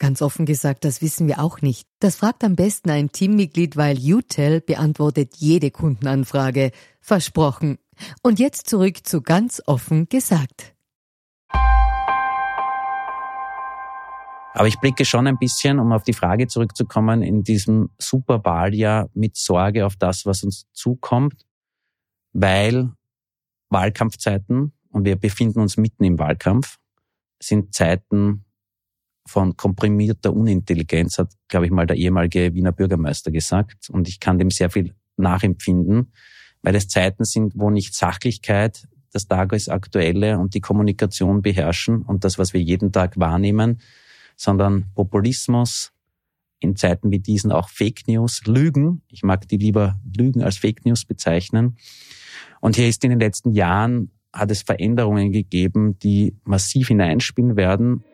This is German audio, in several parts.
Ganz offen gesagt, das wissen wir auch nicht. Das fragt am besten ein Teammitglied, weil UTEL beantwortet jede Kundenanfrage. Versprochen. Und jetzt zurück zu ganz offen gesagt. Aber ich blicke schon ein bisschen, um auf die Frage zurückzukommen, in diesem Superwahljahr mit Sorge auf das, was uns zukommt, weil Wahlkampfzeiten, und wir befinden uns mitten im Wahlkampf, sind Zeiten, von komprimierter Unintelligenz, hat, glaube ich, mal der ehemalige Wiener Bürgermeister gesagt. Und ich kann dem sehr viel nachempfinden, weil es Zeiten sind, wo nicht Sachlichkeit, das Tagesaktuelle und die Kommunikation beherrschen und das, was wir jeden Tag wahrnehmen, sondern Populismus, in Zeiten wie diesen auch Fake News, Lügen. Ich mag die lieber Lügen als Fake News bezeichnen. Und hier ist in den letzten Jahren hat es Veränderungen gegeben, die massiv hineinspielen werden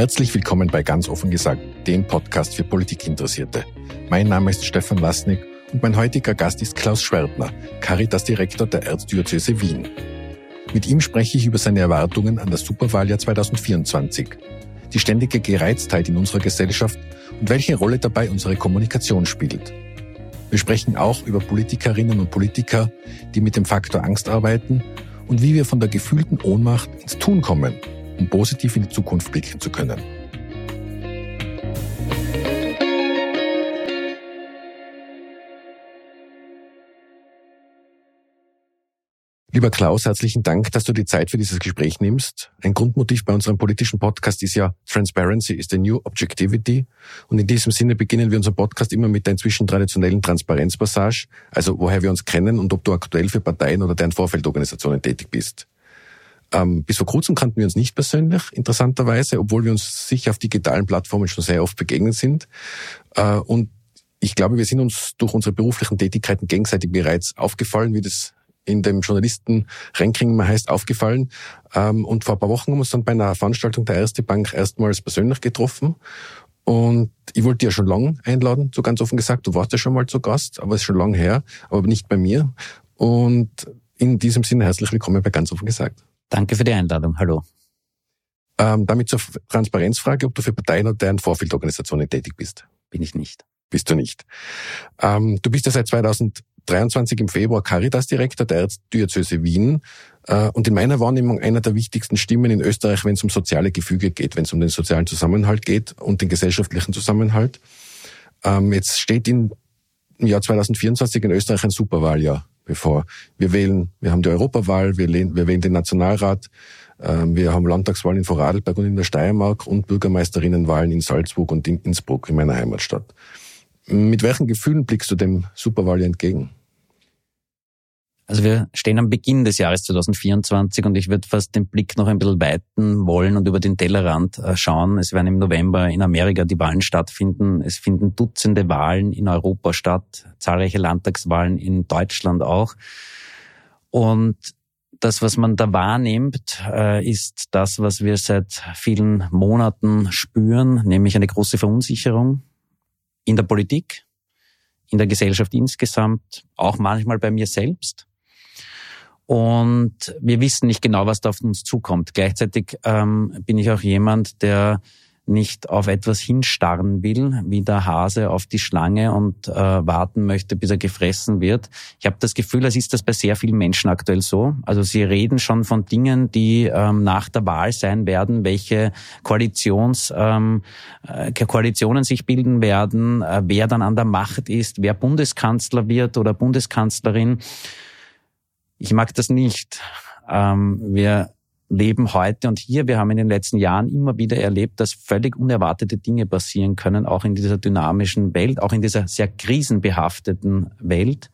Herzlich willkommen bei Ganz offen gesagt, dem Podcast für Politikinteressierte. Mein Name ist Stefan Lasnik und mein heutiger Gast ist Klaus Schwertner, Caritas-Direktor der Erzdiözese Wien. Mit ihm spreche ich über seine Erwartungen an das Superwahljahr 2024, die ständige Gereiztheit in unserer Gesellschaft und welche Rolle dabei unsere Kommunikation spielt. Wir sprechen auch über Politikerinnen und Politiker, die mit dem Faktor Angst arbeiten und wie wir von der gefühlten Ohnmacht ins Tun kommen um positiv in die Zukunft blicken zu können. Lieber Klaus, herzlichen Dank, dass du die Zeit für dieses Gespräch nimmst. Ein Grundmotiv bei unserem politischen Podcast ist ja Transparency is the new objectivity. Und in diesem Sinne beginnen wir unseren Podcast immer mit der inzwischen traditionellen Transparenzpassage, also woher wir uns kennen und ob du aktuell für Parteien oder deren Vorfeldorganisationen tätig bist. Ähm, bis vor kurzem kannten wir uns nicht persönlich, interessanterweise, obwohl wir uns sicher auf digitalen Plattformen schon sehr oft begegnet sind. Äh, und ich glaube, wir sind uns durch unsere beruflichen Tätigkeiten gegenseitig bereits aufgefallen, wie das in dem Journalisten-Ranking mal heißt, aufgefallen. Ähm, und vor ein paar Wochen haben wir uns dann bei einer Veranstaltung der Erste Bank erstmals persönlich getroffen. Und ich wollte ja schon lange einladen, so ganz offen gesagt. Du warst ja schon mal zu Gast, aber es ist schon lange her, aber nicht bei mir. Und in diesem Sinne herzlich willkommen bei ganz offen gesagt. Danke für die Einladung. Hallo. Ähm, damit zur Transparenzfrage, ob du für Parteien oder deren Vorfeldorganisationen tätig bist. Bin ich nicht. Bist du nicht. Ähm, du bist ja seit 2023 im Februar Caritas-Direktor der Erzdiözese Wien äh, und in meiner Wahrnehmung einer der wichtigsten Stimmen in Österreich, wenn es um soziale Gefüge geht, wenn es um den sozialen Zusammenhalt geht und den gesellschaftlichen Zusammenhalt. Ähm, jetzt steht in, im Jahr 2024 in Österreich ein Superwahljahr bevor. Wir wählen, wir haben die Europawahl, wir, wählen, wir wählen den Nationalrat, ähm, wir haben Landtagswahlen in Vorarlberg und in der Steiermark und Bürgermeisterinnenwahlen in Salzburg und in Innsbruck, in meiner Heimatstadt. Mit welchen Gefühlen blickst du dem Superwahl entgegen? Also wir stehen am Beginn des Jahres 2024 und ich würde fast den Blick noch ein bisschen weiten wollen und über den Tellerrand äh, schauen. Es werden im November in Amerika die Wahlen stattfinden. Es finden Dutzende Wahlen in Europa statt, zahlreiche Landtagswahlen in Deutschland auch. Und das, was man da wahrnimmt, äh, ist das, was wir seit vielen Monaten spüren, nämlich eine große Verunsicherung in der Politik, in der Gesellschaft insgesamt, auch manchmal bei mir selbst. Und wir wissen nicht genau, was da auf uns zukommt. Gleichzeitig ähm, bin ich auch jemand, der nicht auf etwas hinstarren will, wie der Hase auf die Schlange und äh, warten möchte, bis er gefressen wird. Ich habe das Gefühl, es ist das bei sehr vielen Menschen aktuell so. Also sie reden schon von Dingen, die ähm, nach der Wahl sein werden, welche Koalitions, ähm, äh, Koalitionen sich bilden werden, äh, wer dann an der Macht ist, wer Bundeskanzler wird oder Bundeskanzlerin. Ich mag das nicht. Ähm, wir leben heute und hier. Wir haben in den letzten Jahren immer wieder erlebt, dass völlig unerwartete Dinge passieren können, auch in dieser dynamischen Welt, auch in dieser sehr krisenbehafteten Welt.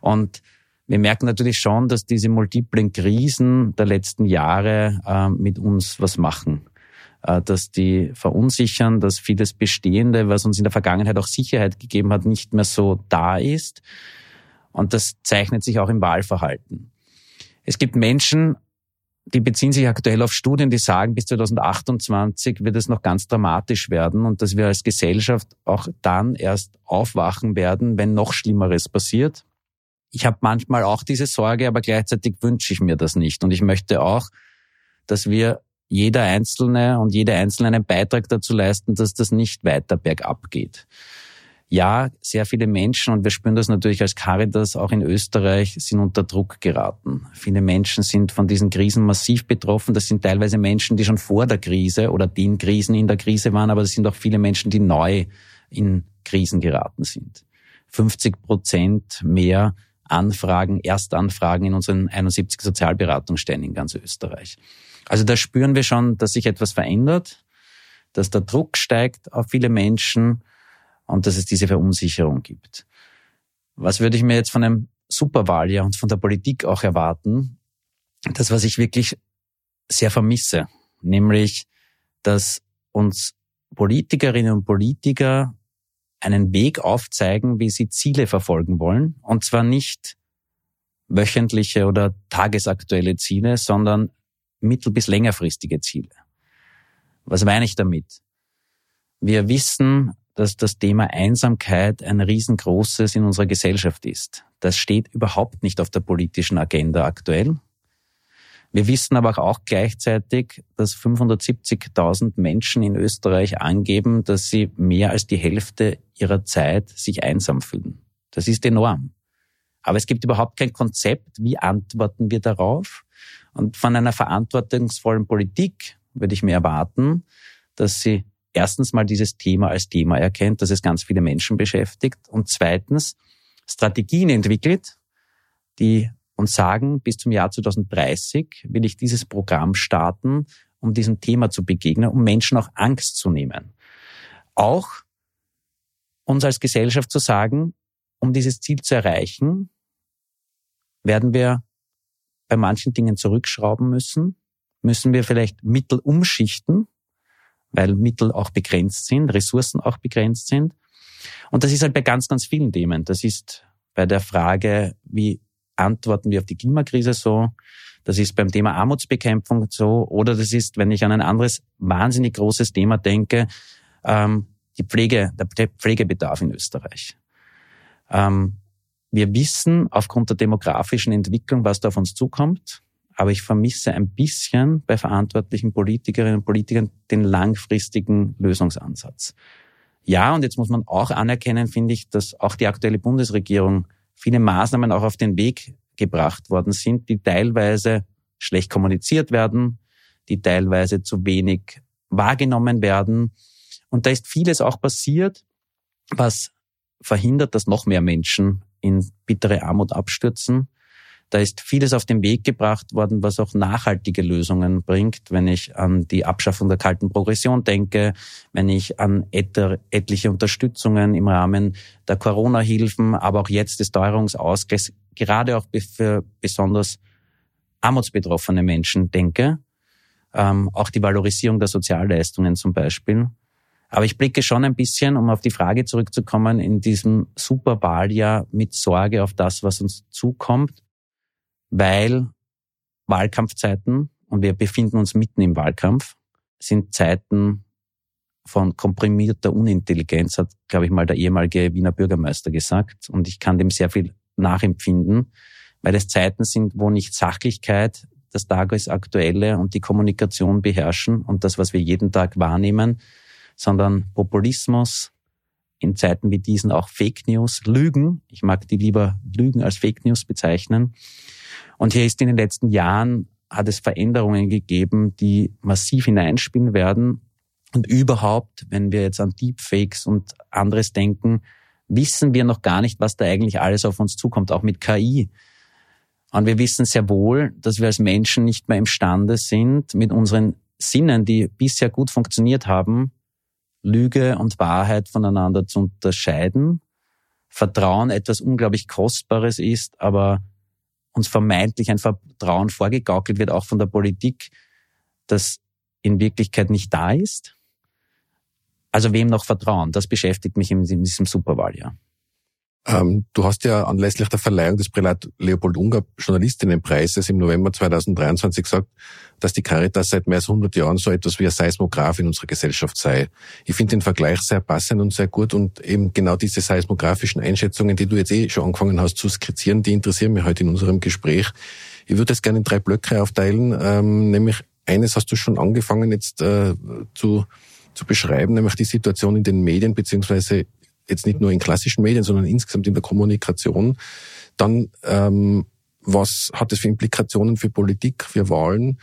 Und wir merken natürlich schon, dass diese multiplen Krisen der letzten Jahre äh, mit uns was machen. Äh, dass die verunsichern, dass vieles Bestehende, was uns in der Vergangenheit auch Sicherheit gegeben hat, nicht mehr so da ist. Und das zeichnet sich auch im Wahlverhalten. Es gibt Menschen, die beziehen sich aktuell auf Studien, die sagen, bis 2028 wird es noch ganz dramatisch werden und dass wir als Gesellschaft auch dann erst aufwachen werden, wenn noch Schlimmeres passiert. Ich habe manchmal auch diese Sorge, aber gleichzeitig wünsche ich mir das nicht. Und ich möchte auch, dass wir jeder Einzelne und jede Einzelne einen Beitrag dazu leisten, dass das nicht weiter bergab geht ja, sehr viele Menschen, und wir spüren das natürlich als Caritas auch in Österreich, sind unter Druck geraten. Viele Menschen sind von diesen Krisen massiv betroffen. Das sind teilweise Menschen, die schon vor der Krise oder den Krisen in der Krise waren, aber das sind auch viele Menschen, die neu in Krisen geraten sind. 50 Prozent mehr Anfragen, Erstanfragen in unseren 71 Sozialberatungsstellen in ganz Österreich. Also da spüren wir schon, dass sich etwas verändert, dass der Druck steigt auf viele Menschen und dass es diese Verunsicherung gibt. Was würde ich mir jetzt von einem Superwahljahr und von der Politik auch erwarten? Das, was ich wirklich sehr vermisse, nämlich, dass uns Politikerinnen und Politiker einen Weg aufzeigen, wie sie Ziele verfolgen wollen. Und zwar nicht wöchentliche oder tagesaktuelle Ziele, sondern mittel- bis längerfristige Ziele. Was meine ich damit? Wir wissen, dass das Thema Einsamkeit ein riesengroßes in unserer Gesellschaft ist. Das steht überhaupt nicht auf der politischen Agenda aktuell. Wir wissen aber auch gleichzeitig, dass 570.000 Menschen in Österreich angeben, dass sie mehr als die Hälfte ihrer Zeit sich einsam fühlen. Das ist enorm. Aber es gibt überhaupt kein Konzept, wie antworten wir darauf. Und von einer verantwortungsvollen Politik würde ich mir erwarten, dass sie erstens mal dieses Thema als Thema erkennt, dass es ganz viele Menschen beschäftigt und zweitens Strategien entwickelt, die uns sagen, bis zum Jahr 2030 will ich dieses Programm starten, um diesem Thema zu begegnen, um Menschen auch Angst zu nehmen. Auch uns als Gesellschaft zu sagen, um dieses Ziel zu erreichen, werden wir bei manchen Dingen zurückschrauben müssen, müssen wir vielleicht Mittel umschichten, weil Mittel auch begrenzt sind, Ressourcen auch begrenzt sind. Und das ist halt bei ganz, ganz vielen Themen. Das ist bei der Frage, wie antworten wir auf die Klimakrise so, das ist beim Thema Armutsbekämpfung so, oder das ist, wenn ich an ein anderes wahnsinnig großes Thema denke, ähm, die Pflege, der Pflegebedarf in Österreich. Ähm, wir wissen aufgrund der demografischen Entwicklung, was da auf uns zukommt. Aber ich vermisse ein bisschen bei verantwortlichen Politikerinnen und Politikern den langfristigen Lösungsansatz. Ja, und jetzt muss man auch anerkennen, finde ich, dass auch die aktuelle Bundesregierung viele Maßnahmen auch auf den Weg gebracht worden sind, die teilweise schlecht kommuniziert werden, die teilweise zu wenig wahrgenommen werden. Und da ist vieles auch passiert, was verhindert, dass noch mehr Menschen in bittere Armut abstürzen. Da ist vieles auf den Weg gebracht worden, was auch nachhaltige Lösungen bringt. Wenn ich an die Abschaffung der kalten Progression denke, wenn ich an etliche Unterstützungen im Rahmen der Corona-Hilfen, aber auch jetzt des Teuerungsausgleichs, gerade auch für besonders armutsbetroffene Menschen denke. Ähm, auch die Valorisierung der Sozialleistungen zum Beispiel. Aber ich blicke schon ein bisschen, um auf die Frage zurückzukommen, in diesem Superwahljahr mit Sorge auf das, was uns zukommt weil Wahlkampfzeiten, und wir befinden uns mitten im Wahlkampf, sind Zeiten von komprimierter Unintelligenz, hat, glaube ich, mal der ehemalige Wiener Bürgermeister gesagt. Und ich kann dem sehr viel nachempfinden, weil es Zeiten sind, wo nicht Sachlichkeit das Tagesaktuelle und die Kommunikation beherrschen und das, was wir jeden Tag wahrnehmen, sondern Populismus, in Zeiten wie diesen auch Fake News, Lügen. Ich mag die lieber Lügen als Fake News bezeichnen. Und hier ist in den letzten Jahren hat es Veränderungen gegeben, die massiv hineinspielen werden. Und überhaupt, wenn wir jetzt an Deepfakes und anderes denken, wissen wir noch gar nicht, was da eigentlich alles auf uns zukommt, auch mit KI. Und wir wissen sehr wohl, dass wir als Menschen nicht mehr imstande sind, mit unseren Sinnen, die bisher gut funktioniert haben, Lüge und Wahrheit voneinander zu unterscheiden. Vertrauen etwas unglaublich Kostbares ist, aber uns vermeintlich ein Vertrauen vorgegaukelt wird, auch von der Politik, das in Wirklichkeit nicht da ist. Also wem noch vertrauen? Das beschäftigt mich in diesem Superwahljahr. Ähm, du hast ja anlässlich der Verleihung des Prälat Leopold Unger Journalistinnenpreises im November 2023 gesagt, dass die Caritas seit mehr als 100 Jahren so etwas wie ein Seismograph in unserer Gesellschaft sei. Ich finde den Vergleich sehr passend und sehr gut und eben genau diese seismografischen Einschätzungen, die du jetzt eh schon angefangen hast zu skizzieren, die interessieren mich heute in unserem Gespräch. Ich würde es gerne in drei Blöcke aufteilen, ähm, nämlich eines hast du schon angefangen jetzt äh, zu zu beschreiben, nämlich die Situation in den Medien beziehungsweise jetzt nicht nur in klassischen Medien, sondern insgesamt in der Kommunikation. Dann, ähm, was hat es für Implikationen für Politik, für Wahlen?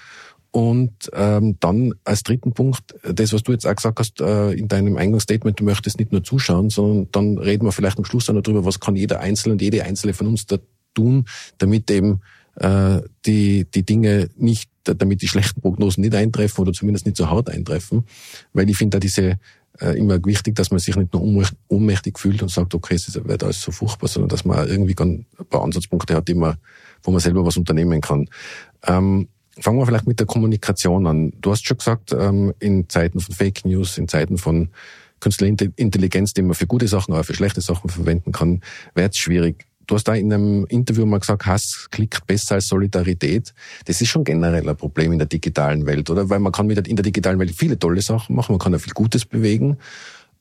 Und ähm, dann als dritten Punkt, das, was du jetzt auch gesagt hast äh, in deinem Eingangsstatement, du möchtest nicht nur zuschauen, sondern dann reden wir vielleicht am Schluss dann darüber, was kann jeder Einzelne und jede Einzelne von uns da tun, damit eben äh, die, die Dinge nicht, damit die schlechten Prognosen nicht eintreffen oder zumindest nicht so hart eintreffen. Weil ich finde da diese immer wichtig, dass man sich nicht nur ohnmächtig fühlt und sagt, okay, es wird alles so furchtbar, sondern dass man irgendwie ein paar Ansatzpunkte hat, die man, wo man selber was unternehmen kann. Ähm, fangen wir vielleicht mit der Kommunikation an. Du hast schon gesagt, ähm, in Zeiten von Fake News, in Zeiten von künstlicher Intelligenz, die man für gute Sachen, aber für schlechte Sachen verwenden kann, wird es schwierig. Du hast da in einem Interview mal gesagt, Hass klickt besser als Solidarität. Das ist schon generell ein Problem in der digitalen Welt, oder? Weil man kann mit in der digitalen Welt viele tolle Sachen machen, man kann auch viel Gutes bewegen,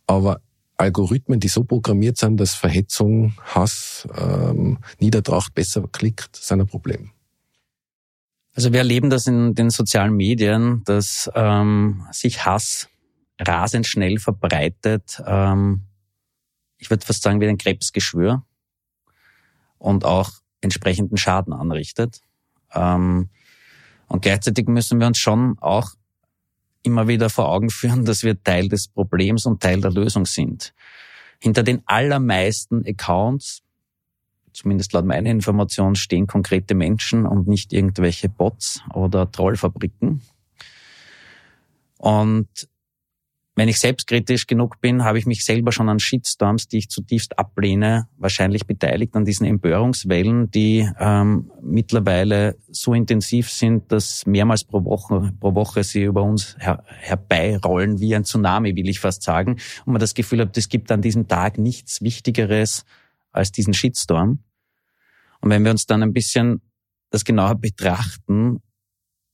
aber Algorithmen, die so programmiert sind, dass Verhetzung, Hass, ähm, Niedertracht besser klickt, sind ein Problem. Also wir erleben das in den sozialen Medien, dass ähm, sich Hass rasend schnell verbreitet. Ähm, ich würde fast sagen wie ein Krebsgeschwür und auch entsprechenden Schaden anrichtet. Ähm, und gleichzeitig müssen wir uns schon auch immer wieder vor Augen führen, dass wir Teil des Problems und Teil der Lösung sind. Hinter den allermeisten Accounts, zumindest laut meiner Information, stehen konkrete Menschen und nicht irgendwelche Bots oder Trollfabriken. Und wenn ich selbstkritisch genug bin, habe ich mich selber schon an Shitstorms, die ich zutiefst ablehne, wahrscheinlich beteiligt an diesen Empörungswellen, die ähm, mittlerweile so intensiv sind, dass mehrmals pro Woche, pro Woche sie über uns her herbeirollen wie ein Tsunami, will ich fast sagen. Und man das Gefühl hat, es gibt an diesem Tag nichts Wichtigeres als diesen Shitstorm. Und wenn wir uns dann ein bisschen das genauer betrachten,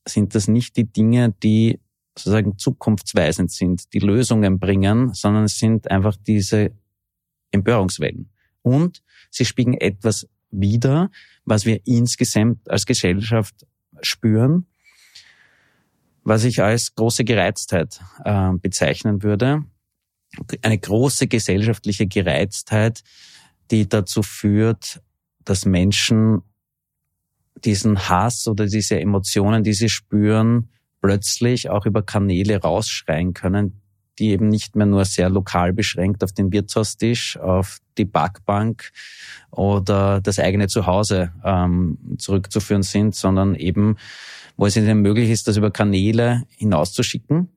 sind das nicht die Dinge, die sozusagen zukunftsweisend sind, die Lösungen bringen, sondern es sind einfach diese Empörungswellen. Und sie spiegeln etwas wider, was wir insgesamt als Gesellschaft spüren, was ich als große Gereiztheit äh, bezeichnen würde. Eine große gesellschaftliche Gereiztheit, die dazu führt, dass Menschen diesen Hass oder diese Emotionen, die sie spüren, plötzlich auch über Kanäle rausschreien können, die eben nicht mehr nur sehr lokal beschränkt auf den Wirtshaustisch, auf die Backbank oder das eigene Zuhause ähm, zurückzuführen sind, sondern eben, wo es ihnen möglich ist, das über Kanäle hinauszuschicken.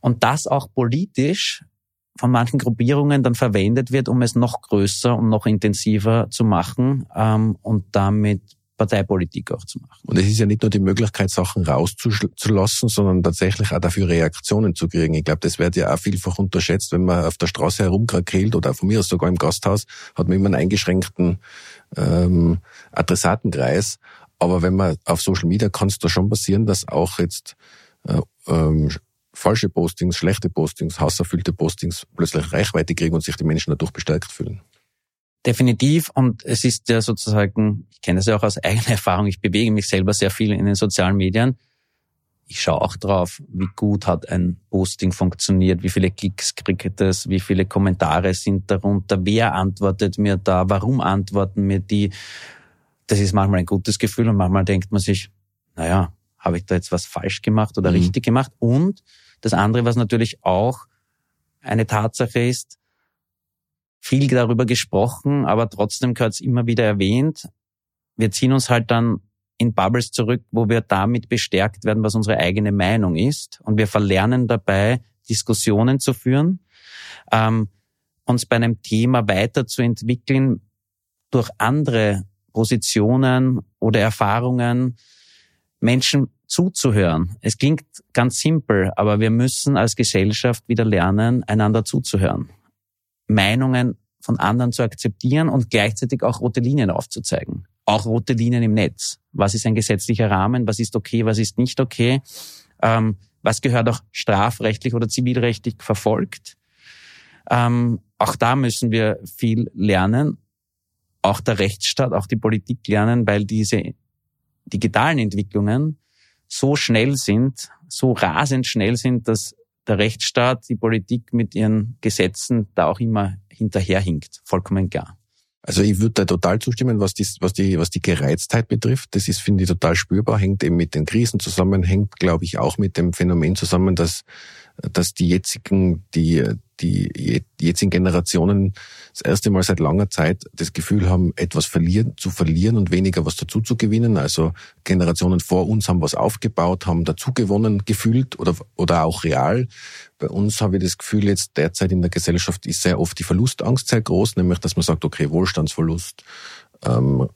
Und das auch politisch von manchen Gruppierungen dann verwendet wird, um es noch größer und noch intensiver zu machen ähm, und damit Parteipolitik auch zu machen. Und es ist ja nicht nur die Möglichkeit, Sachen rauszulassen, sondern tatsächlich auch dafür Reaktionen zu kriegen. Ich glaube, das wird ja auch vielfach unterschätzt, wenn man auf der Straße herumkrakelt oder von mir aus sogar im Gasthaus, hat man immer einen eingeschränkten ähm, Adressatenkreis. Aber wenn man auf Social Media kann es da schon passieren, dass auch jetzt äh, ähm, falsche Postings, schlechte Postings, hasserfüllte Postings plötzlich Reichweite kriegen und sich die Menschen dadurch bestärkt fühlen. Definitiv. Und es ist ja sozusagen, ich kenne das ja auch aus eigener Erfahrung, ich bewege mich selber sehr viel in den sozialen Medien. Ich schaue auch drauf, wie gut hat ein Posting funktioniert, wie viele Klicks kriegt es, wie viele Kommentare sind darunter, wer antwortet mir da, warum antworten mir die. Das ist manchmal ein gutes Gefühl und manchmal denkt man sich, naja, habe ich da jetzt was falsch gemacht oder mhm. richtig gemacht? Und das andere, was natürlich auch eine Tatsache ist, viel darüber gesprochen, aber trotzdem gehört es immer wieder erwähnt. Wir ziehen uns halt dann in Bubbles zurück, wo wir damit bestärkt werden, was unsere eigene Meinung ist. Und wir verlernen dabei, Diskussionen zu führen, ähm, uns bei einem Thema weiterzuentwickeln durch andere Positionen oder Erfahrungen, Menschen zuzuhören. Es klingt ganz simpel, aber wir müssen als Gesellschaft wieder lernen, einander zuzuhören. Meinungen von anderen zu akzeptieren und gleichzeitig auch rote Linien aufzuzeigen. Auch rote Linien im Netz. Was ist ein gesetzlicher Rahmen? Was ist okay? Was ist nicht okay? Ähm, was gehört auch strafrechtlich oder zivilrechtlich verfolgt? Ähm, auch da müssen wir viel lernen. Auch der Rechtsstaat, auch die Politik lernen, weil diese digitalen Entwicklungen so schnell sind, so rasend schnell sind, dass der Rechtsstaat, die Politik mit ihren Gesetzen da auch immer hinterherhinkt. Vollkommen klar. Also ich würde da total zustimmen, was die, was die, was die Gereiztheit betrifft. Das ist, finde ich, total spürbar, hängt eben mit den Krisen zusammen, hängt, glaube ich, auch mit dem Phänomen zusammen, dass, dass die jetzigen, die, die jetzigen Generationen das erste Mal seit langer Zeit das Gefühl haben, etwas verlieren, zu verlieren und weniger was dazu zu gewinnen. Also Generationen vor uns haben was aufgebaut, haben dazu gewonnen gefühlt oder, oder auch real. Bei uns habe ich das Gefühl, jetzt derzeit in der Gesellschaft ist sehr oft die Verlustangst sehr groß, nämlich dass man sagt, okay, Wohlstandsverlust, ähm,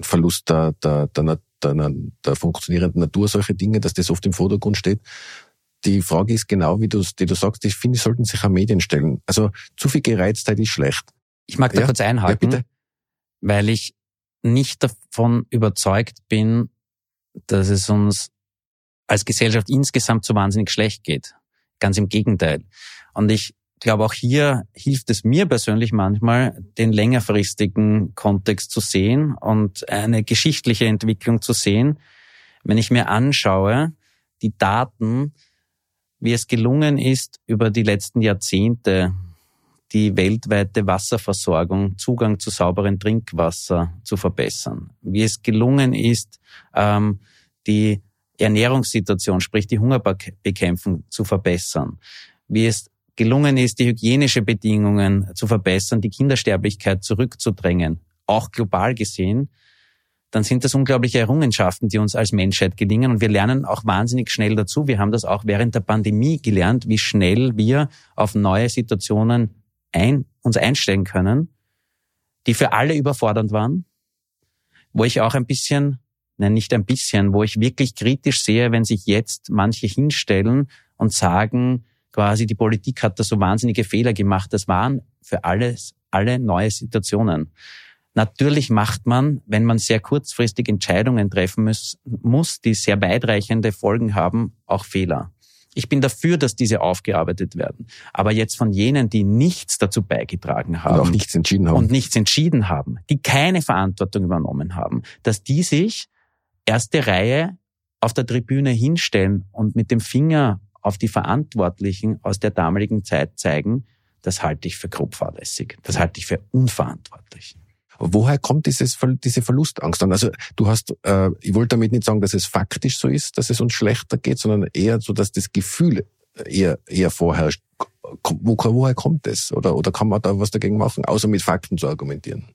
Verlust der, der, der, der, der funktionierenden Natur, solche Dinge, dass das oft im Vordergrund steht die Frage ist genau, wie du, die du sagst, ich finde, sollten sich auch Medien stellen. Also zu viel Gereiztheit ist schlecht. Ich mag da ja? kurz einhaken, ja, weil ich nicht davon überzeugt bin, dass es uns als Gesellschaft insgesamt so wahnsinnig schlecht geht. Ganz im Gegenteil. Und ich glaube, auch hier hilft es mir persönlich manchmal, den längerfristigen Kontext zu sehen und eine geschichtliche Entwicklung zu sehen. Wenn ich mir anschaue, die Daten, wie es gelungen ist, über die letzten Jahrzehnte die weltweite Wasserversorgung, Zugang zu sauberem Trinkwasser zu verbessern. Wie es gelungen ist, ähm, die Ernährungssituation, sprich die Hungerbekämpfung zu verbessern. Wie es gelungen ist, die hygienische Bedingungen zu verbessern, die Kindersterblichkeit zurückzudrängen, auch global gesehen dann sind das unglaubliche Errungenschaften, die uns als Menschheit gelingen. Und wir lernen auch wahnsinnig schnell dazu. Wir haben das auch während der Pandemie gelernt, wie schnell wir auf neue Situationen ein, uns einstellen können, die für alle überfordernd waren, wo ich auch ein bisschen, nein, nicht ein bisschen, wo ich wirklich kritisch sehe, wenn sich jetzt manche hinstellen und sagen, quasi die Politik hat da so wahnsinnige Fehler gemacht. Das waren für alles, alle neue Situationen. Natürlich macht man, wenn man sehr kurzfristig Entscheidungen treffen muss, muss, die sehr weitreichende Folgen haben, auch Fehler. Ich bin dafür, dass diese aufgearbeitet werden. Aber jetzt von jenen, die nichts dazu beigetragen haben. Und auch nichts entschieden haben. Und nichts entschieden haben, die keine Verantwortung übernommen haben, dass die sich erste Reihe auf der Tribüne hinstellen und mit dem Finger auf die Verantwortlichen aus der damaligen Zeit zeigen, das halte ich für grob fahrlässig. Das halte ich für unverantwortlich. Woher kommt dieses, diese Verlustangst dann? Also du hast, äh, ich wollte damit nicht sagen, dass es faktisch so ist, dass es uns schlechter geht, sondern eher so, dass das Gefühl eher, eher vorherrscht. Wo, woher kommt das? Oder, oder kann man da was dagegen machen, außer mit Fakten zu argumentieren?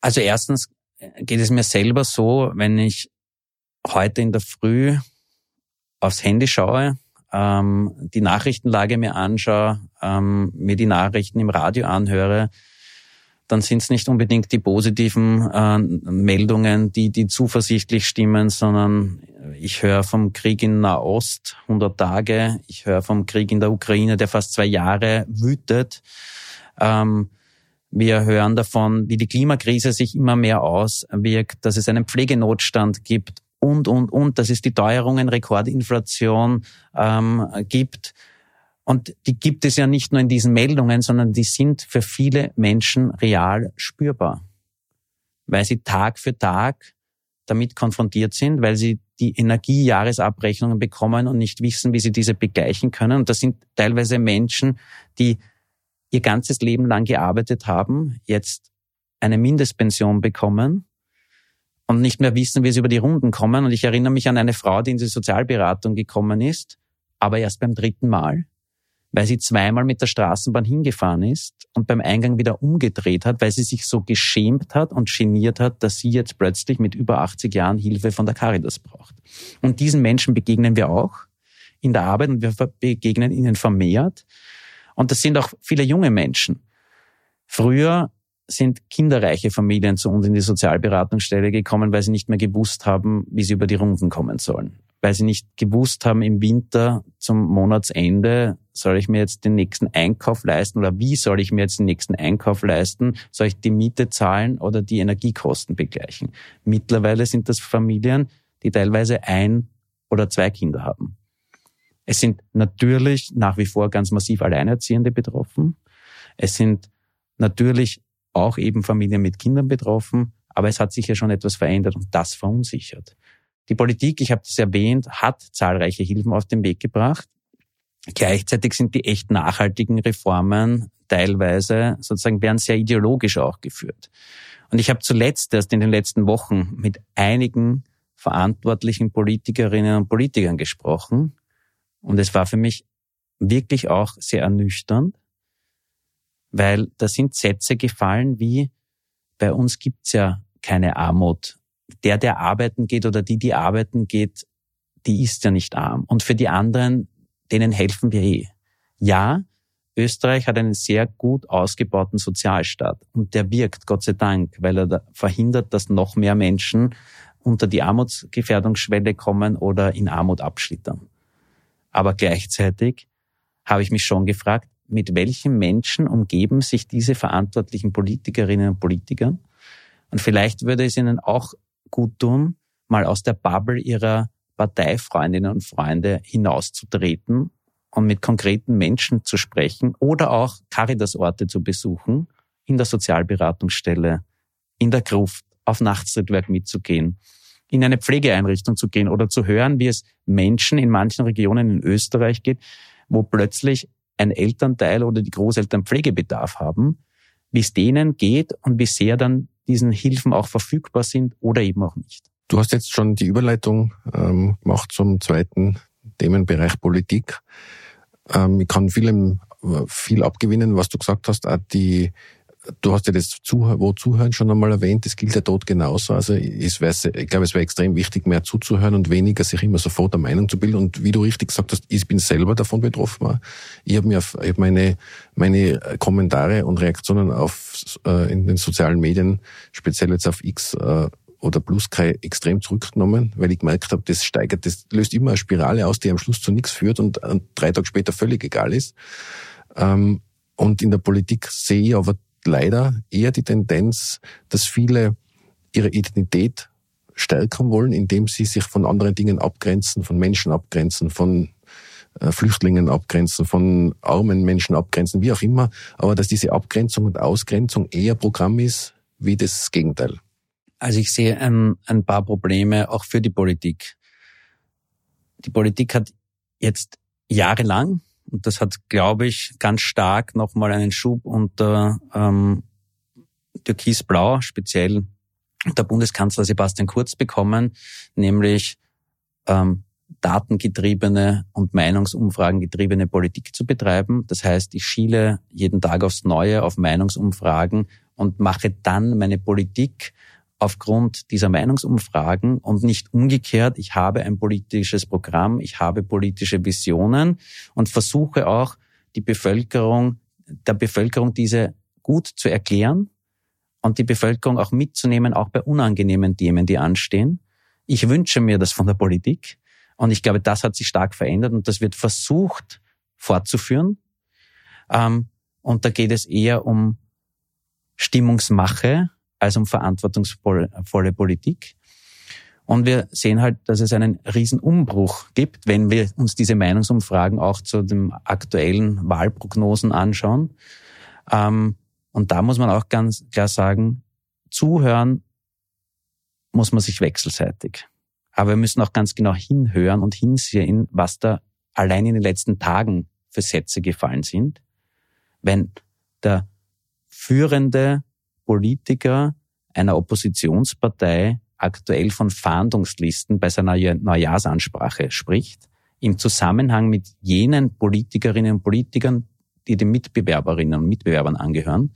Also erstens geht es mir selber so, wenn ich heute in der Früh aufs Handy schaue, ähm, die Nachrichtenlage mir anschaue, ähm, mir die Nachrichten im Radio anhöre, dann sind es nicht unbedingt die positiven äh, Meldungen, die, die zuversichtlich stimmen, sondern ich höre vom Krieg in Nahost 100 Tage, ich höre vom Krieg in der Ukraine, der fast zwei Jahre wütet. Ähm, wir hören davon, wie die Klimakrise sich immer mehr auswirkt, dass es einen Pflegenotstand gibt und, und, und, dass es die Teuerungen, Rekordinflation ähm, gibt. Und die gibt es ja nicht nur in diesen Meldungen, sondern die sind für viele Menschen real spürbar, weil sie Tag für Tag damit konfrontiert sind, weil sie die Energiejahresabrechnungen bekommen und nicht wissen, wie sie diese begleichen können. Und das sind teilweise Menschen, die ihr ganzes Leben lang gearbeitet haben, jetzt eine Mindestpension bekommen und nicht mehr wissen, wie sie über die Runden kommen. Und ich erinnere mich an eine Frau, die in die Sozialberatung gekommen ist, aber erst beim dritten Mal weil sie zweimal mit der Straßenbahn hingefahren ist und beim Eingang wieder umgedreht hat, weil sie sich so geschämt hat und geniert hat, dass sie jetzt plötzlich mit über 80 Jahren Hilfe von der Caritas braucht. Und diesen Menschen begegnen wir auch in der Arbeit und wir begegnen ihnen vermehrt. Und das sind auch viele junge Menschen. Früher sind kinderreiche Familien zu uns in die Sozialberatungsstelle gekommen, weil sie nicht mehr gewusst haben, wie sie über die Runden kommen sollen weil sie nicht gewusst haben im Winter zum Monatsende, soll ich mir jetzt den nächsten Einkauf leisten oder wie soll ich mir jetzt den nächsten Einkauf leisten? Soll ich die Miete zahlen oder die Energiekosten begleichen? Mittlerweile sind das Familien, die teilweise ein oder zwei Kinder haben. Es sind natürlich nach wie vor ganz massiv Alleinerziehende betroffen. Es sind natürlich auch eben Familien mit Kindern betroffen, aber es hat sich ja schon etwas verändert und das verunsichert. Die Politik, ich habe das erwähnt, hat zahlreiche Hilfen auf den Weg gebracht. Gleichzeitig sind die echt nachhaltigen Reformen teilweise sozusagen werden sehr ideologisch auch geführt. Und ich habe zuletzt erst in den letzten Wochen mit einigen verantwortlichen Politikerinnen und Politikern gesprochen. Und es war für mich wirklich auch sehr ernüchternd, weil da sind Sätze gefallen wie, bei uns gibt's ja keine Armut der, der arbeiten geht oder die, die arbeiten geht, die ist ja nicht arm. Und für die anderen, denen helfen wir eh. Ja, Österreich hat einen sehr gut ausgebauten Sozialstaat und der wirkt, Gott sei Dank, weil er verhindert, dass noch mehr Menschen unter die Armutsgefährdungsschwelle kommen oder in Armut abschlittern. Aber gleichzeitig habe ich mich schon gefragt, mit welchen Menschen umgeben sich diese verantwortlichen Politikerinnen und Politiker? Und vielleicht würde es ihnen auch gut tun, mal aus der Bubble ihrer Parteifreundinnen und Freunde hinauszutreten und mit konkreten Menschen zu sprechen oder auch Caritas-Orte zu besuchen, in der Sozialberatungsstelle, in der Gruft, auf Nachtstrittwerk mitzugehen, in eine Pflegeeinrichtung zu gehen oder zu hören, wie es Menschen in manchen Regionen in Österreich geht, wo plötzlich ein Elternteil oder die Großeltern Pflegebedarf haben, wie es denen geht und wie sehr dann diesen Hilfen auch verfügbar sind oder eben auch nicht. Du hast jetzt schon die Überleitung ähm, gemacht zum zweiten Themenbereich Politik. Ähm, ich kann vielem viel abgewinnen, was du gesagt hast. Auch die Du hast ja das Zuh wo Zuhören schon einmal erwähnt, das gilt ja dort genauso. Also ich, weiß, ich glaube, es wäre extrem wichtig, mehr zuzuhören und weniger sich immer sofort eine Meinung zu bilden. Und wie du richtig gesagt hast, ich bin selber davon betroffen. Ich habe mir auf, ich hab meine, meine Kommentare und Reaktionen auf äh, in den sozialen Medien, speziell jetzt auf X äh, oder Bluesky, extrem zurückgenommen, weil ich gemerkt habe, das steigert, das löst immer eine Spirale aus, die am Schluss zu nichts führt und, und drei Tage später völlig egal ist. Ähm, und in der Politik sehe ich aber leider eher die Tendenz, dass viele ihre Identität stärken wollen, indem sie sich von anderen Dingen abgrenzen, von Menschen abgrenzen, von äh, Flüchtlingen abgrenzen, von armen Menschen abgrenzen, wie auch immer, aber dass diese Abgrenzung und Ausgrenzung eher Programm ist wie das Gegenteil. Also ich sehe ein, ein paar Probleme auch für die Politik. Die Politik hat jetzt jahrelang und das hat, glaube ich, ganz stark nochmal einen Schub unter ähm, Türkisblau, speziell der Bundeskanzler Sebastian Kurz bekommen, nämlich ähm, datengetriebene und Meinungsumfragengetriebene Politik zu betreiben. Das heißt, ich schiele jeden Tag aufs Neue auf Meinungsumfragen und mache dann meine Politik aufgrund dieser Meinungsumfragen und nicht umgekehrt, ich habe ein politisches Programm, ich habe politische Visionen und versuche auch die Bevölkerung, der Bevölkerung diese gut zu erklären und die Bevölkerung auch mitzunehmen, auch bei unangenehmen Themen, die anstehen. Ich wünsche mir das von der Politik und ich glaube, das hat sich stark verändert und das wird versucht fortzuführen. Ähm, und da geht es eher um Stimmungsmache als um verantwortungsvolle Politik. Und wir sehen halt, dass es einen riesen Umbruch gibt, wenn wir uns diese Meinungsumfragen auch zu den aktuellen Wahlprognosen anschauen. Ähm, und da muss man auch ganz klar sagen, zuhören muss man sich wechselseitig. Aber wir müssen auch ganz genau hinhören und hinsehen, was da allein in den letzten Tagen für Sätze gefallen sind. Wenn der führende Politiker einer Oppositionspartei aktuell von Fahndungslisten bei seiner Neujahrsansprache spricht, im Zusammenhang mit jenen Politikerinnen und Politikern, die den Mitbewerberinnen und Mitbewerbern angehören,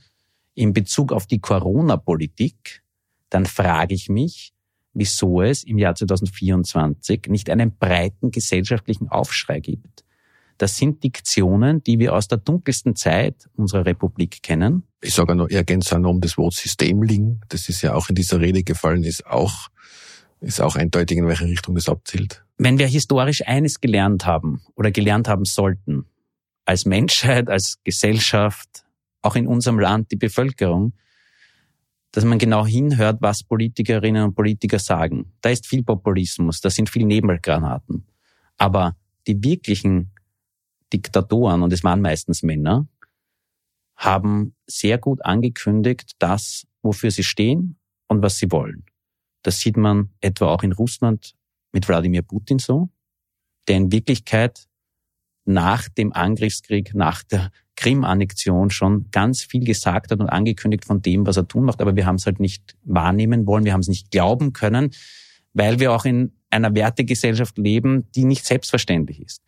in Bezug auf die Corona-Politik, dann frage ich mich, wieso es im Jahr 2024 nicht einen breiten gesellschaftlichen Aufschrei gibt. Das sind Diktionen, die wir aus der dunkelsten Zeit unserer Republik kennen. Ich sage noch, ich ergänze auch noch um das Wort Systemling. Das ist ja auch in dieser Rede gefallen, ist auch, ist auch eindeutig, in welche Richtung das abzielt. Wenn wir historisch eines gelernt haben oder gelernt haben sollten, als Menschheit, als Gesellschaft, auch in unserem Land, die Bevölkerung, dass man genau hinhört, was Politikerinnen und Politiker sagen. Da ist viel Populismus, da sind viel Nebelgranaten. Aber die wirklichen Diktatoren, und es waren meistens Männer, haben sehr gut angekündigt, das, wofür sie stehen und was sie wollen. Das sieht man etwa auch in Russland mit Wladimir Putin so, der in Wirklichkeit nach dem Angriffskrieg, nach der Krim-Annexion schon ganz viel gesagt hat und angekündigt von dem, was er tun macht, aber wir haben es halt nicht wahrnehmen wollen, wir haben es nicht glauben können, weil wir auch in einer Wertegesellschaft leben, die nicht selbstverständlich ist.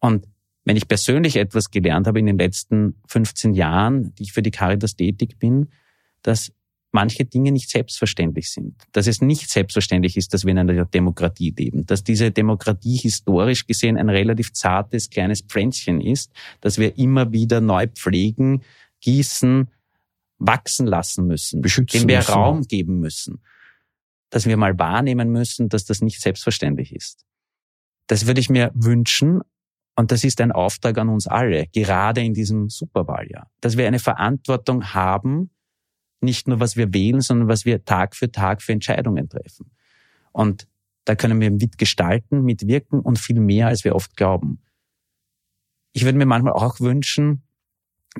Und wenn ich persönlich etwas gelernt habe in den letzten 15 Jahren, die ich für die Caritas tätig bin, dass manche Dinge nicht selbstverständlich sind. Dass es nicht selbstverständlich ist, dass wir in einer Demokratie leben. Dass diese Demokratie historisch gesehen ein relativ zartes kleines Pflänzchen ist, dass wir immer wieder neu pflegen, gießen, wachsen lassen müssen, Beschützen dem wir müssen. Raum geben müssen. Dass wir mal wahrnehmen müssen, dass das nicht selbstverständlich ist. Das würde ich mir wünschen. Und das ist ein Auftrag an uns alle, gerade in diesem Superwahljahr, dass wir eine Verantwortung haben, nicht nur was wir wählen, sondern was wir Tag für Tag für Entscheidungen treffen. Und da können wir mitgestalten, mitwirken und viel mehr, als wir oft glauben. Ich würde mir manchmal auch wünschen,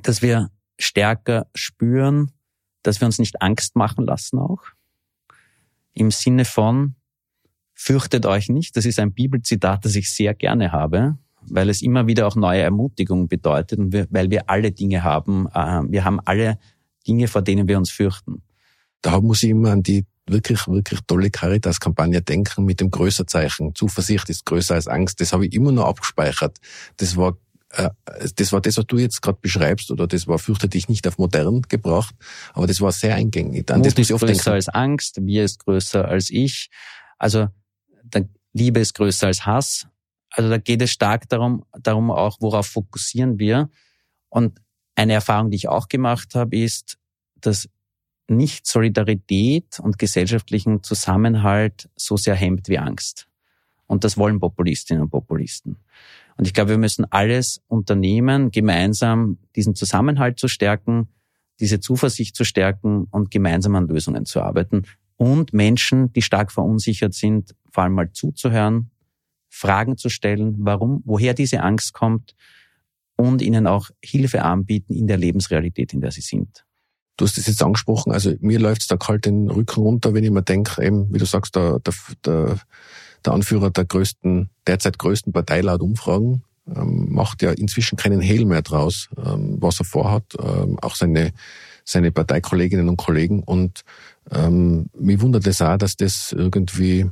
dass wir stärker spüren, dass wir uns nicht Angst machen lassen auch. Im Sinne von, fürchtet euch nicht. Das ist ein Bibelzitat, das ich sehr gerne habe, weil es immer wieder auch neue Ermutigung bedeutet und wir, weil wir alle Dinge haben. Äh, wir haben alle Dinge, vor denen wir uns fürchten. Da muss ich immer an die wirklich, wirklich tolle Caritas-Kampagne denken mit dem Größerzeichen. Zuversicht ist größer als Angst. Das habe ich immer noch abgespeichert. Das war äh, das war das, was du jetzt gerade beschreibst, oder das war fürchte dich nicht auf modern gebracht, aber das war sehr eingängig. An Mut das ist größer denken. als Angst, wir ist größer als ich. Also Liebe ist größer als Hass. Also da geht es stark darum, darum auch, worauf fokussieren wir. Und eine Erfahrung, die ich auch gemacht habe, ist, dass nicht Solidarität und gesellschaftlichen Zusammenhalt so sehr hemmt wie Angst. Und das wollen Populistinnen und Populisten. Und ich glaube, wir müssen alles unternehmen, gemeinsam diesen Zusammenhalt zu stärken, diese Zuversicht zu stärken und gemeinsam an Lösungen zu arbeiten. Und Menschen, die stark verunsichert sind, vor allem mal zuzuhören, Fragen zu stellen, warum, woher diese Angst kommt und ihnen auch Hilfe anbieten in der Lebensrealität, in der sie sind. Du hast es jetzt angesprochen, also mir läuft's da kalt den Rücken runter, wenn ich mir denke, eben, wie du sagst, der, der, der, der Anführer der größten, derzeit größten Partei laut Umfragen, ähm, macht ja inzwischen keinen Hehl mehr draus, ähm, was er vorhat, ähm, auch seine, seine Parteikolleginnen und Kollegen. Und ähm, mich wundert es auch, dass das irgendwie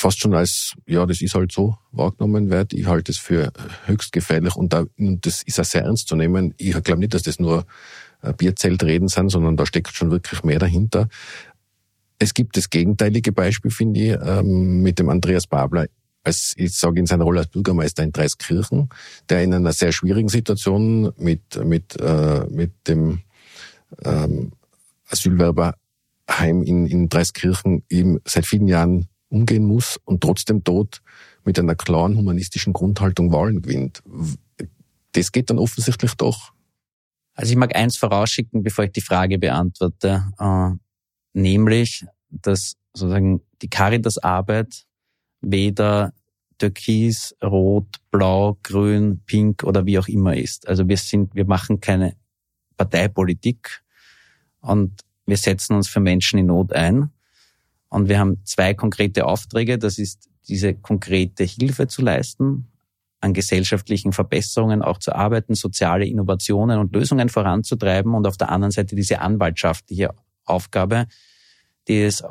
fast schon als, ja, das ist halt so wahrgenommen wird. Ich halte es für höchst gefährlich und, da, und das ist auch sehr ernst zu nehmen. Ich glaube nicht, dass das nur Bierzeltreden sind, sondern da steckt schon wirklich mehr dahinter. Es gibt das gegenteilige Beispiel, finde ich, ähm, mit dem Andreas Babler, als ich sage in seiner Rolle als Bürgermeister in Dreiskirchen, der in einer sehr schwierigen Situation mit mit äh, mit dem ähm, Asylwerberheim in, in Dreiskirchen eben seit vielen Jahren umgehen muss und trotzdem dort mit einer klaren humanistischen Grundhaltung Wahlen gewinnt. Das geht dann offensichtlich doch. Also ich mag eins vorausschicken, bevor ich die Frage beantworte, äh, nämlich, dass sozusagen die Caritas-Arbeit weder türkis, rot, blau, grün, pink oder wie auch immer ist. Also wir sind, wir machen keine Parteipolitik und wir setzen uns für Menschen in Not ein. Und wir haben zwei konkrete Aufträge. Das ist diese konkrete Hilfe zu leisten, an gesellschaftlichen Verbesserungen auch zu arbeiten, soziale Innovationen und Lösungen voranzutreiben und auf der anderen Seite diese anwaltschaftliche Aufgabe, die es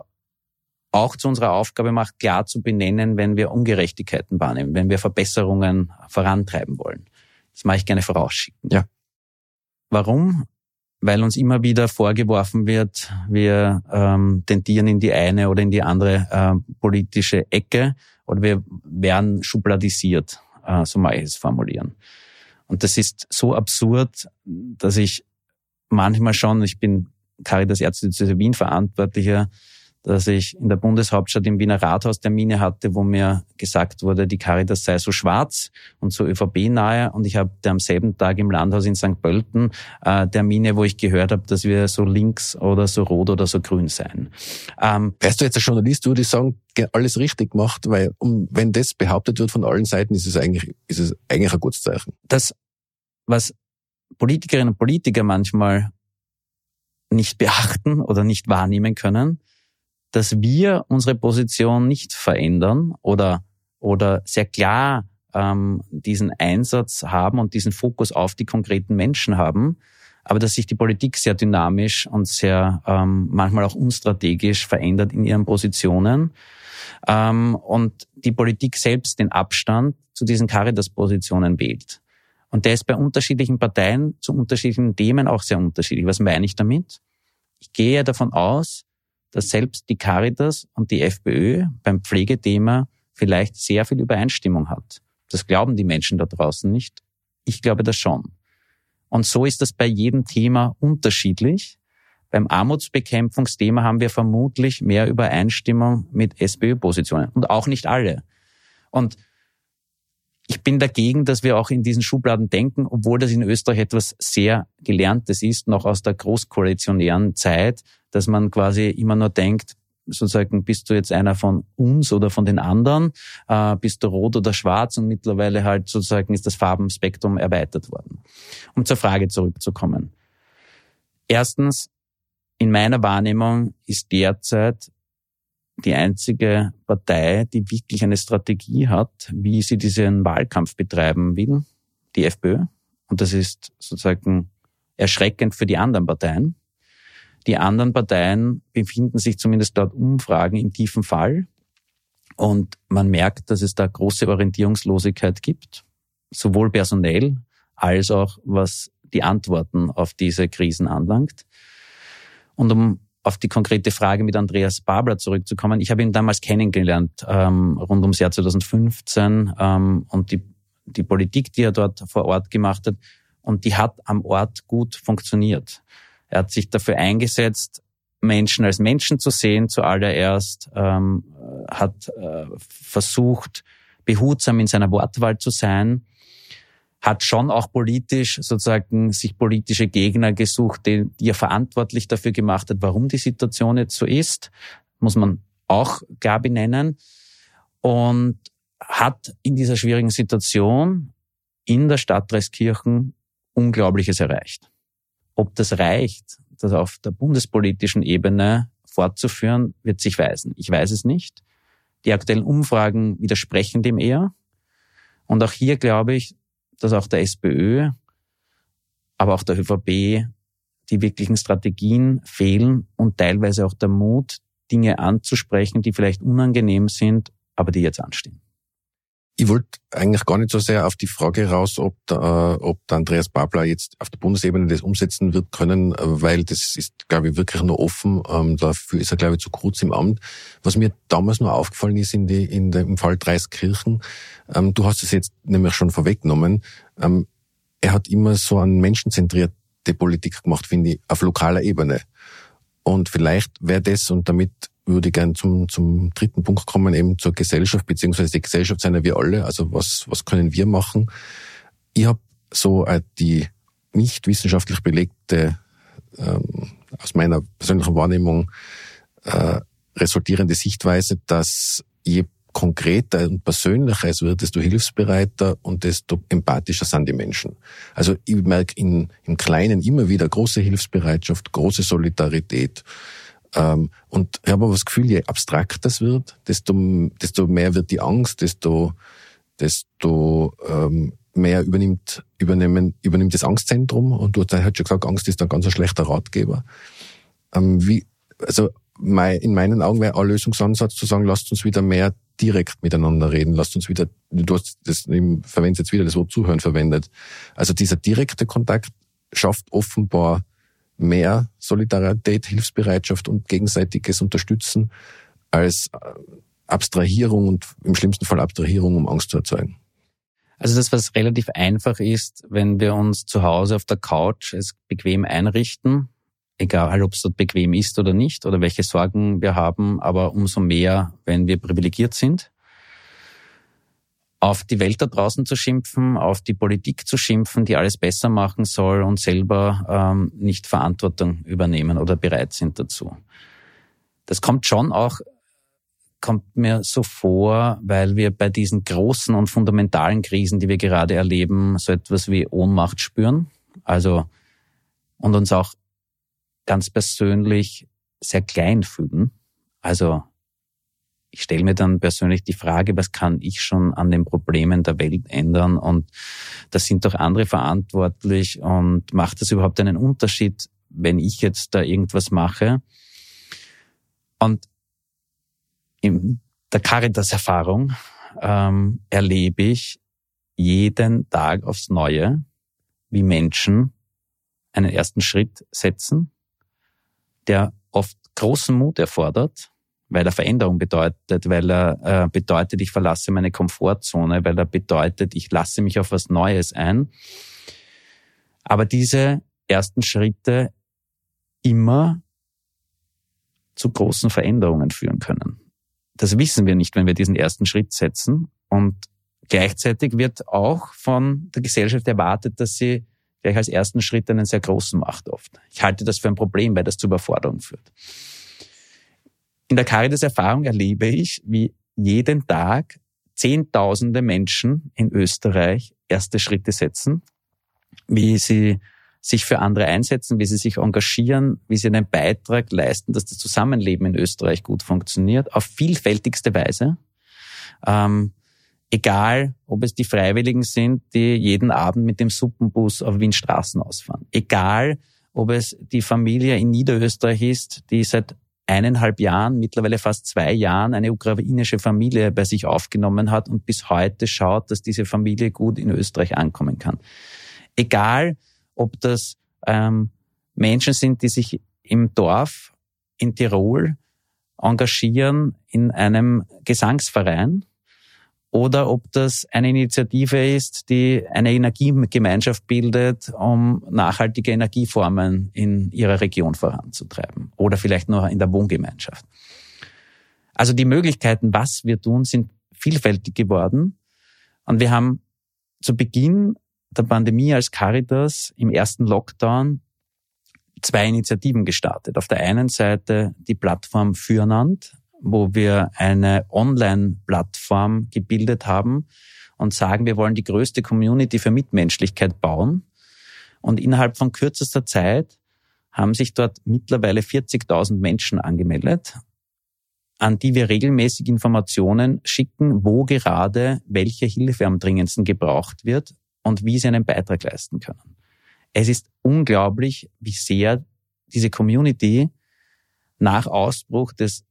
auch zu unserer Aufgabe macht, klar zu benennen, wenn wir Ungerechtigkeiten wahrnehmen, wenn wir Verbesserungen vorantreiben wollen. Das mache ich gerne vorausschicken. Ja. Warum? Weil uns immer wieder vorgeworfen wird, wir ähm, tendieren in die eine oder in die andere äh, politische Ecke oder wir werden schubladisiert, äh, so mag ich es formulieren. Und das ist so absurd, dass ich manchmal schon, ich bin Caritas Ärzte Wien Verantwortlicher, dass ich in der Bundeshauptstadt im Wiener Rathaus Termine hatte, wo mir gesagt wurde, die Caritas sei so schwarz und so ÖVP-nahe. Und ich habe am selben Tag im Landhaus in St. Pölten äh, Termine, wo ich gehört habe, dass wir so links oder so rot oder so grün seien. Ähm, Wärst du jetzt als Journalist, würde ich sagen, alles richtig gemacht, weil um, wenn das behauptet wird von allen Seiten, ist es eigentlich, ist es eigentlich ein gutes Zeichen. Das, was Politikerinnen und Politiker manchmal nicht beachten oder nicht wahrnehmen können, dass wir unsere Position nicht verändern oder, oder sehr klar ähm, diesen Einsatz haben und diesen Fokus auf die konkreten Menschen haben, aber dass sich die Politik sehr dynamisch und sehr ähm, manchmal auch unstrategisch verändert in ihren Positionen ähm, und die Politik selbst den Abstand zu diesen Caritas-Positionen wählt. Und der ist bei unterschiedlichen Parteien zu unterschiedlichen Themen auch sehr unterschiedlich. Was meine ich damit? Ich gehe davon aus, dass selbst die Caritas und die FPÖ beim Pflegethema vielleicht sehr viel Übereinstimmung hat. Das glauben die Menschen da draußen nicht. Ich glaube das schon. Und so ist das bei jedem Thema unterschiedlich. Beim Armutsbekämpfungsthema haben wir vermutlich mehr Übereinstimmung mit SPÖ-Positionen und auch nicht alle. Und ich bin dagegen, dass wir auch in diesen Schubladen denken, obwohl das in Österreich etwas sehr Gelerntes ist, noch aus der großkoalitionären Zeit, dass man quasi immer nur denkt, sozusagen, bist du jetzt einer von uns oder von den anderen, äh, bist du rot oder schwarz und mittlerweile halt sozusagen ist das Farbenspektrum erweitert worden. Um zur Frage zurückzukommen. Erstens, in meiner Wahrnehmung ist derzeit die einzige Partei, die wirklich eine Strategie hat, wie sie diesen Wahlkampf betreiben will, die FPÖ. Und das ist sozusagen erschreckend für die anderen Parteien. Die anderen Parteien befinden sich zumindest dort Umfragen im tiefen Fall. Und man merkt, dass es da große Orientierungslosigkeit gibt, sowohl personell als auch was die Antworten auf diese Krisen anlangt. Und um auf die konkrete Frage mit Andreas Babler zurückzukommen. Ich habe ihn damals kennengelernt, ähm, rund ums Jahr 2015 ähm, und die, die Politik, die er dort vor Ort gemacht hat, und die hat am Ort gut funktioniert. Er hat sich dafür eingesetzt, Menschen als Menschen zu sehen zuallererst, ähm, hat äh, versucht, behutsam in seiner Wortwahl zu sein hat schon auch politisch sozusagen sich politische Gegner gesucht, die, die er verantwortlich dafür gemacht hat, warum die Situation jetzt so ist, muss man auch klar benennen. Und hat in dieser schwierigen Situation in der Stadt Dreiskirchen Unglaubliches erreicht. Ob das reicht, das auf der bundespolitischen Ebene fortzuführen, wird sich weisen. Ich weiß es nicht. Die aktuellen Umfragen widersprechen dem eher. Und auch hier glaube ich, dass auch der SPÖ, aber auch der ÖVP die wirklichen Strategien fehlen und teilweise auch der Mut, Dinge anzusprechen, die vielleicht unangenehm sind, aber die jetzt anstehen. Ich wollte eigentlich gar nicht so sehr auf die Frage raus, ob der, äh, ob der Andreas Babler jetzt auf der Bundesebene das umsetzen wird können, weil das ist, glaube ich, wirklich nur offen. Ähm, dafür ist er, glaube ich, zu kurz im Amt. Was mir damals nur aufgefallen ist in die, in der, im Fall Dreiskirchen, ähm, du hast es jetzt nämlich schon vorweggenommen, ähm, er hat immer so eine menschenzentrierte Politik gemacht, finde ich, auf lokaler Ebene. Und vielleicht wäre das, und damit würde gern zum, zum dritten Punkt kommen, eben zur Gesellschaft, beziehungsweise die Gesellschaft sind ja wir alle. Also was, was können wir machen? Ich habe so äh, die nicht wissenschaftlich belegte, ähm, aus meiner persönlichen Wahrnehmung, äh, resultierende Sichtweise, dass je konkreter und persönlicher es wird, desto hilfsbereiter und desto empathischer sind die Menschen. Also ich merke in, im Kleinen immer wieder große Hilfsbereitschaft, große Solidarität. Ähm, und ich habe aber das Gefühl, je abstrakter es wird, desto, desto mehr wird die Angst, desto, desto ähm, mehr übernimmt, übernehmen, übernimmt das Angstzentrum. Und du hast ja schon gesagt, Angst ist ein ganz schlechter Ratgeber. Ähm, wie, also in meinen Augen wäre ein Lösungsansatz zu sagen, lasst uns wieder mehr direkt miteinander reden, lasst uns wieder, du hast das, ich verwende jetzt wieder das Wort Zuhören verwendet. Also dieser direkte Kontakt schafft offenbar mehr Solidarität, Hilfsbereitschaft und gegenseitiges Unterstützen als äh, Abstrahierung und im schlimmsten Fall Abstrahierung, um Angst zu erzeugen. Also das, was relativ einfach ist, wenn wir uns zu Hause auf der Couch es bequem einrichten, egal ob es dort bequem ist oder nicht oder welche Sorgen wir haben, aber umso mehr, wenn wir privilegiert sind, auf die Welt da draußen zu schimpfen, auf die Politik zu schimpfen, die alles besser machen soll und selber ähm, nicht Verantwortung übernehmen oder bereit sind dazu. Das kommt schon auch, kommt mir so vor, weil wir bei diesen großen und fundamentalen Krisen, die wir gerade erleben, so etwas wie Ohnmacht spüren. Also, und uns auch ganz persönlich sehr klein fühlen. Also ich stelle mir dann persönlich die Frage, was kann ich schon an den Problemen der Welt ändern? Und da sind doch andere verantwortlich und macht das überhaupt einen Unterschied, wenn ich jetzt da irgendwas mache? Und in der Caritas-Erfahrung ähm, erlebe ich jeden Tag aufs Neue, wie Menschen einen ersten Schritt setzen, der oft großen Mut erfordert, weil er Veränderung bedeutet, weil er äh, bedeutet, ich verlasse meine Komfortzone, weil er bedeutet, ich lasse mich auf was Neues ein. Aber diese ersten Schritte immer zu großen Veränderungen führen können. Das wissen wir nicht, wenn wir diesen ersten Schritt setzen. Und gleichzeitig wird auch von der Gesellschaft erwartet, dass sie gleich als ersten Schritt einen sehr großen macht oft. Ich halte das für ein Problem, weil das zu Überforderung führt. In der Caritas-Erfahrung erlebe ich, wie jeden Tag Zehntausende Menschen in Österreich erste Schritte setzen, wie sie sich für andere einsetzen, wie sie sich engagieren, wie sie einen Beitrag leisten, dass das Zusammenleben in Österreich gut funktioniert, auf vielfältigste Weise. Ähm, Egal, ob es die Freiwilligen sind, die jeden Abend mit dem Suppenbus auf Wien Straßen ausfahren. Egal, ob es die Familie in Niederösterreich ist, die seit eineinhalb Jahren, mittlerweile fast zwei Jahren, eine ukrainische Familie bei sich aufgenommen hat und bis heute schaut, dass diese Familie gut in Österreich ankommen kann. Egal, ob das ähm, Menschen sind, die sich im Dorf in Tirol engagieren in einem Gesangsverein oder ob das eine Initiative ist, die eine Energiegemeinschaft bildet, um nachhaltige Energieformen in ihrer Region voranzutreiben oder vielleicht noch in der Wohngemeinschaft. Also die Möglichkeiten, was wir tun, sind vielfältig geworden und wir haben zu Beginn der Pandemie als Caritas im ersten Lockdown zwei Initiativen gestartet. Auf der einen Seite die Plattform Fürnand, wo wir eine Online-Plattform gebildet haben und sagen, wir wollen die größte Community für Mitmenschlichkeit bauen. Und innerhalb von kürzester Zeit haben sich dort mittlerweile 40.000 Menschen angemeldet, an die wir regelmäßig Informationen schicken, wo gerade welche Hilfe am dringendsten gebraucht wird und wie sie einen Beitrag leisten können. Es ist unglaublich, wie sehr diese Community nach Ausbruch des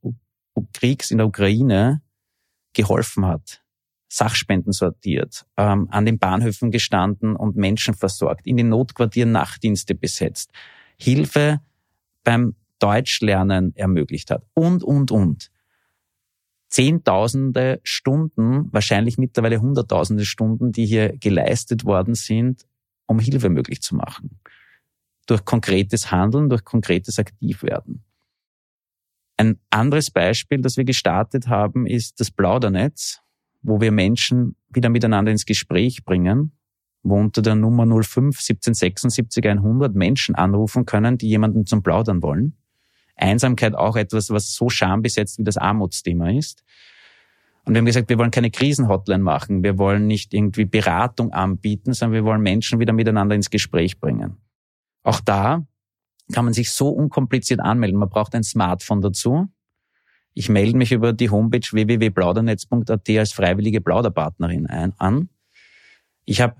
Kriegs in der Ukraine geholfen hat, Sachspenden sortiert, ähm, an den Bahnhöfen gestanden und Menschen versorgt, in den Notquartieren Nachtdienste besetzt, Hilfe beim Deutschlernen ermöglicht hat und, und, und. Zehntausende Stunden, wahrscheinlich mittlerweile hunderttausende Stunden, die hier geleistet worden sind, um Hilfe möglich zu machen. Durch konkretes Handeln, durch konkretes Aktivwerden. Ein anderes Beispiel, das wir gestartet haben, ist das Plaudernetz, wo wir Menschen wieder miteinander ins Gespräch bringen, wo unter der Nummer 05 1776 100 Menschen anrufen können, die jemanden zum Plaudern wollen. Einsamkeit auch etwas, was so schambesetzt wie das Armutsthema ist. Und wir haben gesagt, wir wollen keine Krisenhotline machen. Wir wollen nicht irgendwie Beratung anbieten, sondern wir wollen Menschen wieder miteinander ins Gespräch bringen. Auch da kann man sich so unkompliziert anmelden. Man braucht ein Smartphone dazu. Ich melde mich über die Homepage www.plaudernetz.at als freiwillige Plauderpartnerin ein, an. Ich habe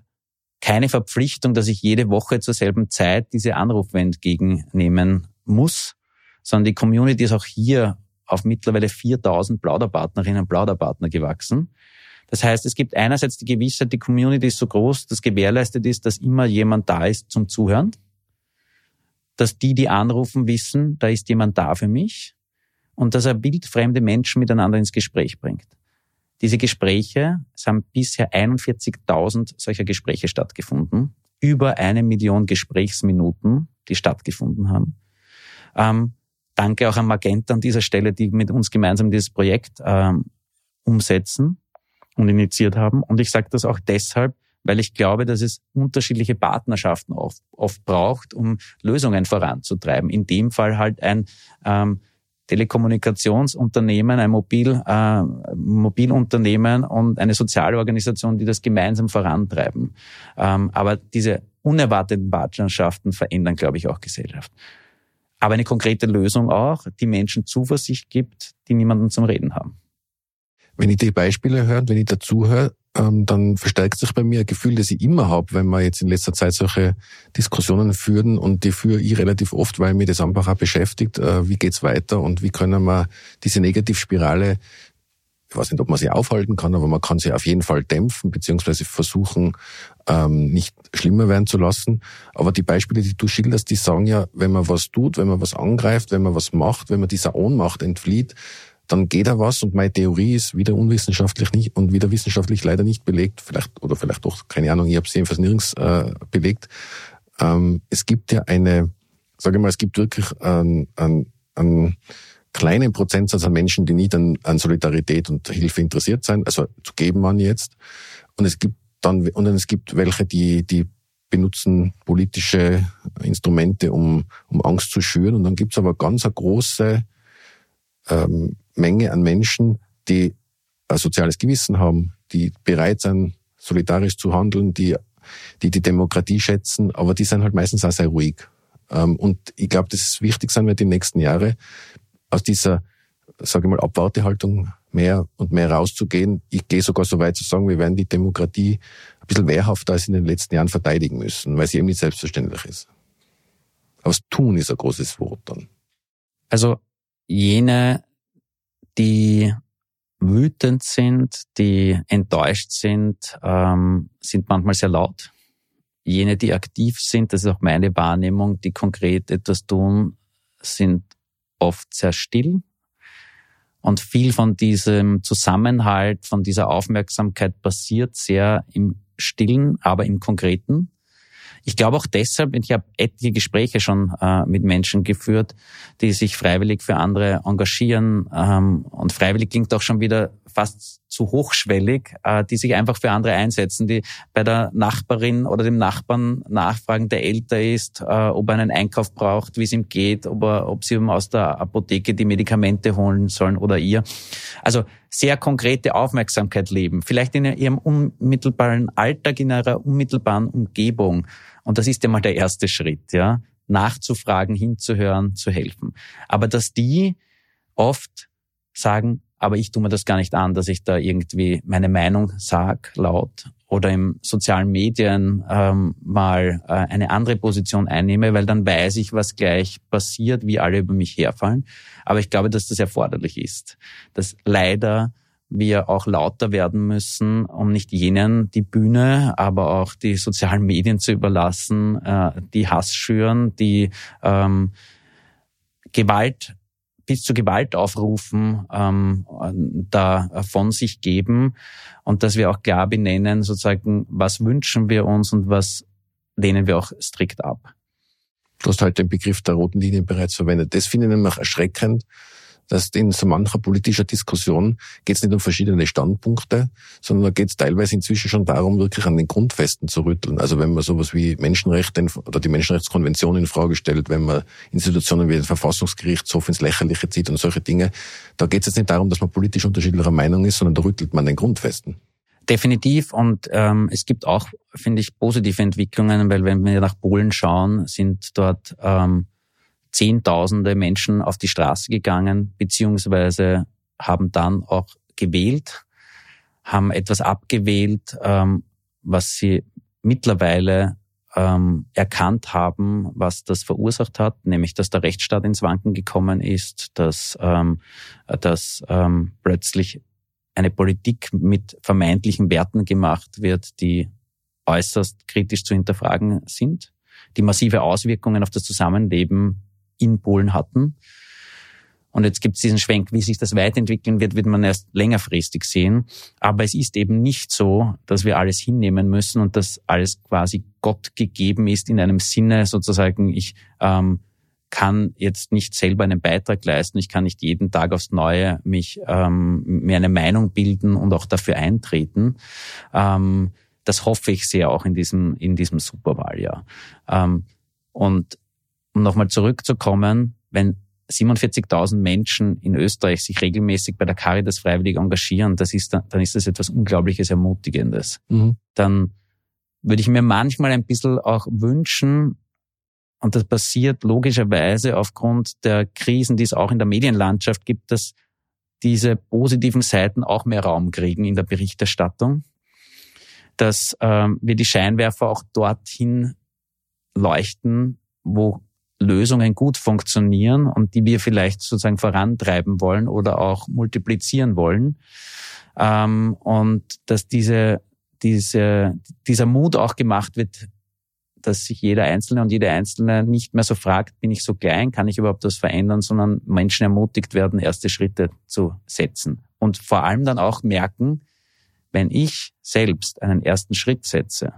keine Verpflichtung, dass ich jede Woche zur selben Zeit diese Anrufe entgegennehmen muss, sondern die Community ist auch hier auf mittlerweile 4000 Plauderpartnerinnen und Plauderpartner gewachsen. Das heißt, es gibt einerseits die Gewissheit, die Community ist so groß, dass gewährleistet ist, dass immer jemand da ist zum Zuhören. Dass die, die anrufen, wissen, da ist jemand da für mich. Und dass er wildfremde Menschen miteinander ins Gespräch bringt. Diese Gespräche, es haben bisher 41.000 solcher Gespräche stattgefunden. Über eine Million Gesprächsminuten, die stattgefunden haben. Ähm, Danke auch an Magenta an dieser Stelle, die mit uns gemeinsam dieses Projekt ähm, umsetzen und initiiert haben. Und ich sage das auch deshalb, weil ich glaube, dass es unterschiedliche Partnerschaften oft, oft braucht, um Lösungen voranzutreiben. In dem Fall halt ein ähm, Telekommunikationsunternehmen, ein Mobil, äh, Mobilunternehmen und eine Sozialorganisation, die das gemeinsam vorantreiben. Ähm, aber diese unerwarteten Partnerschaften verändern, glaube ich, auch Gesellschaft aber eine konkrete Lösung auch, die Menschen Zuversicht gibt, die niemanden zum Reden haben. Wenn ich die Beispiele höre, wenn ich dazuhöre, ähm, dann verstärkt sich bei mir ein Gefühl, das ich immer habe, wenn wir jetzt in letzter Zeit solche Diskussionen führen und die führe ich relativ oft, weil mir das einfach auch beschäftigt, äh, wie geht's weiter und wie können wir diese Negativspirale ich weiß nicht, ob man sie aufhalten kann, aber man kann sie auf jeden Fall dämpfen, beziehungsweise versuchen, ähm, nicht schlimmer werden zu lassen. Aber die Beispiele, die du schilderst, die sagen ja, wenn man was tut, wenn man was angreift, wenn man was macht, wenn man dieser Ohnmacht entflieht, dann geht da was und meine Theorie ist wieder unwissenschaftlich nicht und wieder wissenschaftlich leider nicht belegt, vielleicht oder vielleicht doch, keine Ahnung, ich habe sie jedenfalls nirgends äh, belegt. Ähm, es gibt ja eine, sage ich mal, es gibt wirklich ein, ein, ein kleinen Prozentsatz an Menschen, die nicht an, an Solidarität und Hilfe interessiert sind, also zu geben man jetzt. Und es gibt dann, und es gibt welche, die, die benutzen politische Instrumente, um, um Angst zu schüren. Und dann gibt es aber ganz eine große ähm, Menge an Menschen, die ein soziales Gewissen haben, die bereit sind, solidarisch zu handeln, die die, die Demokratie schätzen, aber die sind halt meistens auch sehr ruhig. Ähm, und ich glaube, das ist wichtig sein wird die nächsten Jahre, aus dieser, sage ich mal, Abwartehaltung mehr und mehr rauszugehen. Ich gehe sogar so weit zu sagen, wir werden die Demokratie ein bisschen wehrhafter als in den letzten Jahren verteidigen müssen, weil sie eben nicht selbstverständlich ist. Aber das Tun ist ein großes Wort dann. Also jene, die wütend sind, die enttäuscht sind, ähm, sind manchmal sehr laut. Jene, die aktiv sind, das ist auch meine Wahrnehmung, die konkret etwas tun, sind oft sehr still. Und viel von diesem Zusammenhalt, von dieser Aufmerksamkeit passiert sehr im Stillen, aber im Konkreten. Ich glaube auch deshalb, ich habe etliche Gespräche schon äh, mit Menschen geführt, die sich freiwillig für andere engagieren. Ähm, und freiwillig klingt auch schon wieder fast zu hochschwellig, äh, die sich einfach für andere einsetzen, die bei der Nachbarin oder dem Nachbarn nachfragen, der älter ist, äh, ob er einen Einkauf braucht, wie es ihm geht, ob, er, ob sie ihm aus der Apotheke die Medikamente holen sollen oder ihr. Also sehr konkrete Aufmerksamkeit leben, vielleicht in ihrem unmittelbaren Alltag, in ihrer unmittelbaren Umgebung. Und das ist ja mal der erste Schritt, ja, nachzufragen, hinzuhören, zu helfen. Aber dass die oft sagen, aber ich tue mir das gar nicht an, dass ich da irgendwie meine Meinung sag laut oder im sozialen Medien ähm, mal äh, eine andere Position einnehme, weil dann weiß ich, was gleich passiert, wie alle über mich herfallen. Aber ich glaube, dass das erforderlich ist, dass leider wir auch lauter werden müssen, um nicht jenen die Bühne, aber auch die sozialen Medien zu überlassen, äh, die Hass schüren, die ähm, Gewalt bis zu Gewalt aufrufen, ähm, da von sich geben und dass wir auch klar benennen, sozusagen, was wünschen wir uns und was lehnen wir auch strikt ab. Du hast heute den Begriff der roten Linien bereits verwendet. Das finde ich nämlich erschreckend, dass in so mancher politischer Diskussion geht es nicht um verschiedene Standpunkte, sondern da geht es teilweise inzwischen schon darum, wirklich an den Grundfesten zu rütteln. Also wenn man sowas wie Menschenrechte oder die Menschenrechtskonvention in Frage stellt, wenn man Institutionen wie den Verfassungsgerichtshof ins Lächerliche zieht und solche Dinge, da geht es jetzt nicht darum, dass man politisch unterschiedlicher Meinung ist, sondern da rüttelt man den Grundfesten. Definitiv und ähm, es gibt auch, finde ich, positive Entwicklungen, weil wenn wir nach Polen schauen, sind dort ähm, Zehntausende Menschen auf die Straße gegangen, beziehungsweise haben dann auch gewählt, haben etwas abgewählt, ähm, was sie mittlerweile ähm, erkannt haben, was das verursacht hat, nämlich dass der Rechtsstaat ins Wanken gekommen ist, dass, ähm, dass ähm, plötzlich eine Politik mit vermeintlichen Werten gemacht wird, die äußerst kritisch zu hinterfragen sind, die massive Auswirkungen auf das Zusammenleben in Polen hatten. Und jetzt gibt es diesen Schwenk, wie sich das weiterentwickeln wird, wird man erst längerfristig sehen. Aber es ist eben nicht so, dass wir alles hinnehmen müssen und dass alles quasi Gott gegeben ist in einem Sinne sozusagen, ich ähm, kann jetzt nicht selber einen Beitrag leisten, ich kann nicht jeden Tag aufs Neue mich ähm, mir eine Meinung bilden und auch dafür eintreten. Ähm, das hoffe ich sehr auch in diesem in diesem Superwahljahr. Ähm, und um nochmal zurückzukommen, wenn 47.000 Menschen in Österreich sich regelmäßig bei der Caritas freiwillig engagieren, das ist dann, dann ist das etwas Unglaubliches, Ermutigendes. Mhm. Dann würde ich mir manchmal ein bisschen auch wünschen, und das passiert logischerweise aufgrund der Krisen, die es auch in der Medienlandschaft gibt, dass diese positiven Seiten auch mehr Raum kriegen in der Berichterstattung, dass ähm, wir die Scheinwerfer auch dorthin leuchten, wo Lösungen gut funktionieren und die wir vielleicht sozusagen vorantreiben wollen oder auch multiplizieren wollen. Ähm, und dass diese, diese, dieser Mut auch gemacht wird, dass sich jeder Einzelne und jede Einzelne nicht mehr so fragt, bin ich so klein, kann ich überhaupt das verändern, sondern Menschen ermutigt werden, erste Schritte zu setzen. Und vor allem dann auch merken, wenn ich selbst einen ersten Schritt setze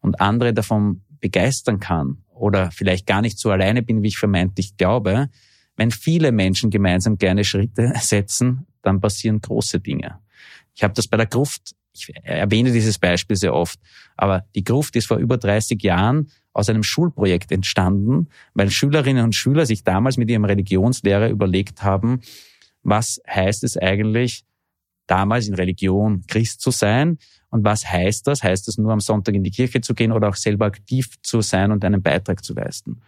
und andere davon begeistern kann oder vielleicht gar nicht so alleine bin, wie ich vermeintlich glaube, wenn viele Menschen gemeinsam gerne Schritte setzen, dann passieren große Dinge. Ich habe das bei der Gruft, ich erwähne dieses Beispiel sehr oft, aber die Gruft ist vor über 30 Jahren aus einem Schulprojekt entstanden, weil Schülerinnen und Schüler sich damals mit ihrem Religionslehrer überlegt haben, was heißt es eigentlich, damals in Religion Christ zu sein und was heißt das? Heißt es nur am Sonntag in die Kirche zu gehen oder auch selber aktiv zu sein und einen Beitrag zu leisten?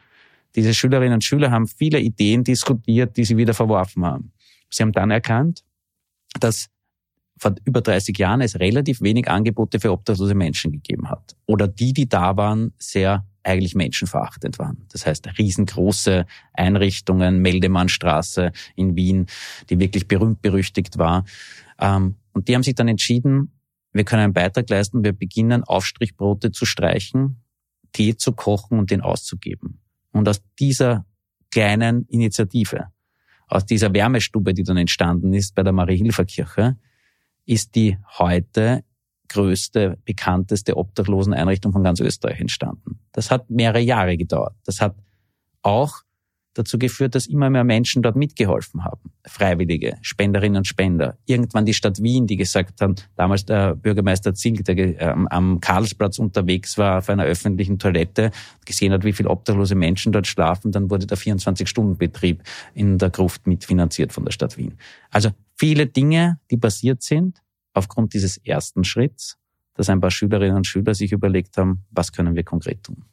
Diese Schülerinnen und Schüler haben viele Ideen diskutiert, die sie wieder verworfen haben. Sie haben dann erkannt, dass vor über 30 Jahren es relativ wenig Angebote für obdachlose Menschen gegeben hat. Oder die, die da waren, sehr eigentlich menschenverachtend waren. Das heißt, riesengroße Einrichtungen, Meldemannstraße in Wien, die wirklich berühmt berüchtigt war. Ähm, und die haben sich dann entschieden, wir können einen Beitrag leisten. Wir beginnen, Aufstrichbrote zu streichen, Tee zu kochen und den auszugeben. Und aus dieser kleinen Initiative, aus dieser Wärmestube, die dann entstanden ist bei der Marie-Hilfer-Kirche, ist die heute größte, bekannteste Obdachloseneinrichtung von ganz Österreich entstanden. Das hat mehrere Jahre gedauert. Das hat auch dazu geführt, dass immer mehr Menschen dort mitgeholfen haben. Freiwillige, Spenderinnen und Spender. Irgendwann die Stadt Wien, die gesagt haben, damals der Bürgermeister Zink, der ähm, am Karlsplatz unterwegs war auf einer öffentlichen Toilette, gesehen hat, wie viele obdachlose Menschen dort schlafen, dann wurde der 24-Stunden-Betrieb in der Gruft mitfinanziert von der Stadt Wien. Also viele Dinge, die passiert sind aufgrund dieses ersten Schritts, dass ein paar Schülerinnen und Schüler sich überlegt haben, was können wir konkret tun.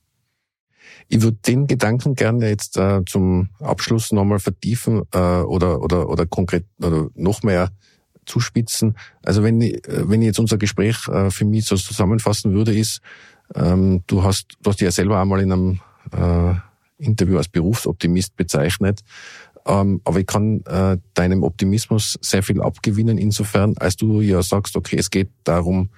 Ich würde den Gedanken gerne jetzt äh, zum Abschluss nochmal vertiefen äh, oder, oder, oder konkret oder noch mehr zuspitzen. Also wenn, äh, wenn ich jetzt unser Gespräch äh, für mich so zusammenfassen würde, ist, ähm, du hast, du hast dich ja selber einmal in einem äh, Interview als Berufsoptimist bezeichnet. Ähm, aber ich kann äh, deinem Optimismus sehr viel abgewinnen, insofern, als du ja sagst, okay, es geht darum,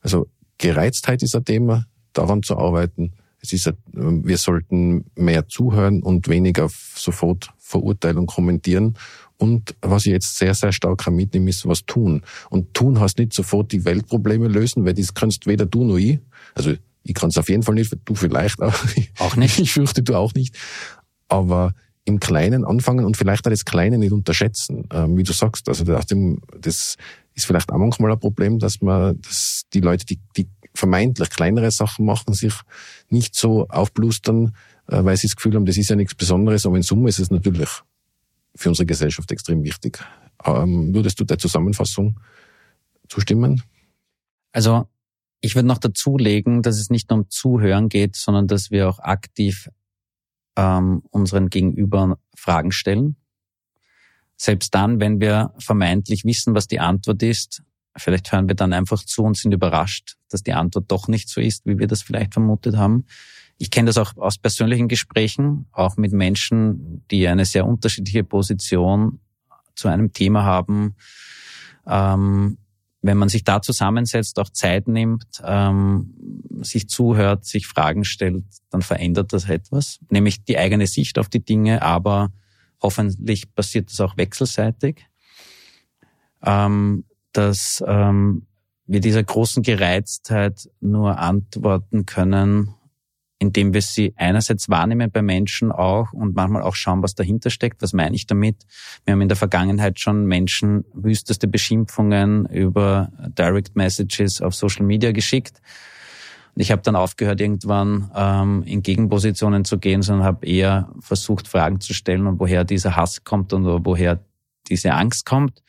also Gereiztheit ist ein Thema, daran zu arbeiten, es ist, wir sollten mehr zuhören und weniger sofort verurteilen und kommentieren. Und was ich jetzt sehr, sehr stark mitnehme, ist was tun. Und tun heißt nicht sofort die Weltprobleme lösen, weil das kannst weder du noch ich. Also ich kann es auf jeden Fall nicht, du vielleicht auch. Auch nicht. Ich fürchte, du auch nicht. Aber im Kleinen anfangen und vielleicht auch das Kleine nicht unterschätzen, ähm, wie du sagst. Also das ist vielleicht auch manchmal ein Problem, dass man, dass die Leute, die, die vermeintlich kleinere Sachen machen, sich nicht so aufblustern, äh, weil sie das Gefühl haben, das ist ja nichts Besonderes, aber in Summe ist es natürlich für unsere Gesellschaft extrem wichtig. Ähm, würdest du der Zusammenfassung zustimmen? Also ich würde noch dazulegen, dass es nicht nur um Zuhören geht, sondern dass wir auch aktiv ähm, unseren Gegenüber Fragen stellen. Selbst dann, wenn wir vermeintlich wissen, was die Antwort ist, vielleicht hören wir dann einfach zu und sind überrascht, dass die Antwort doch nicht so ist, wie wir das vielleicht vermutet haben. Ich kenne das auch aus persönlichen Gesprächen, auch mit Menschen, die eine sehr unterschiedliche Position zu einem Thema haben. Ähm, wenn man sich da zusammensetzt, auch Zeit nimmt, ähm, sich zuhört, sich Fragen stellt, dann verändert das etwas, nämlich die eigene Sicht auf die Dinge, aber hoffentlich passiert das auch wechselseitig, ähm, dass ähm, wir dieser großen Gereiztheit nur antworten können, indem wir sie einerseits wahrnehmen bei Menschen auch und manchmal auch schauen, was dahinter steckt. Was meine ich damit? Wir haben in der Vergangenheit schon Menschen wüsteste Beschimpfungen über Direct Messages auf Social Media geschickt. Und ich habe dann aufgehört, irgendwann ähm, in Gegenpositionen zu gehen, sondern habe eher versucht, Fragen zu stellen und woher dieser Hass kommt und woher diese Angst kommt.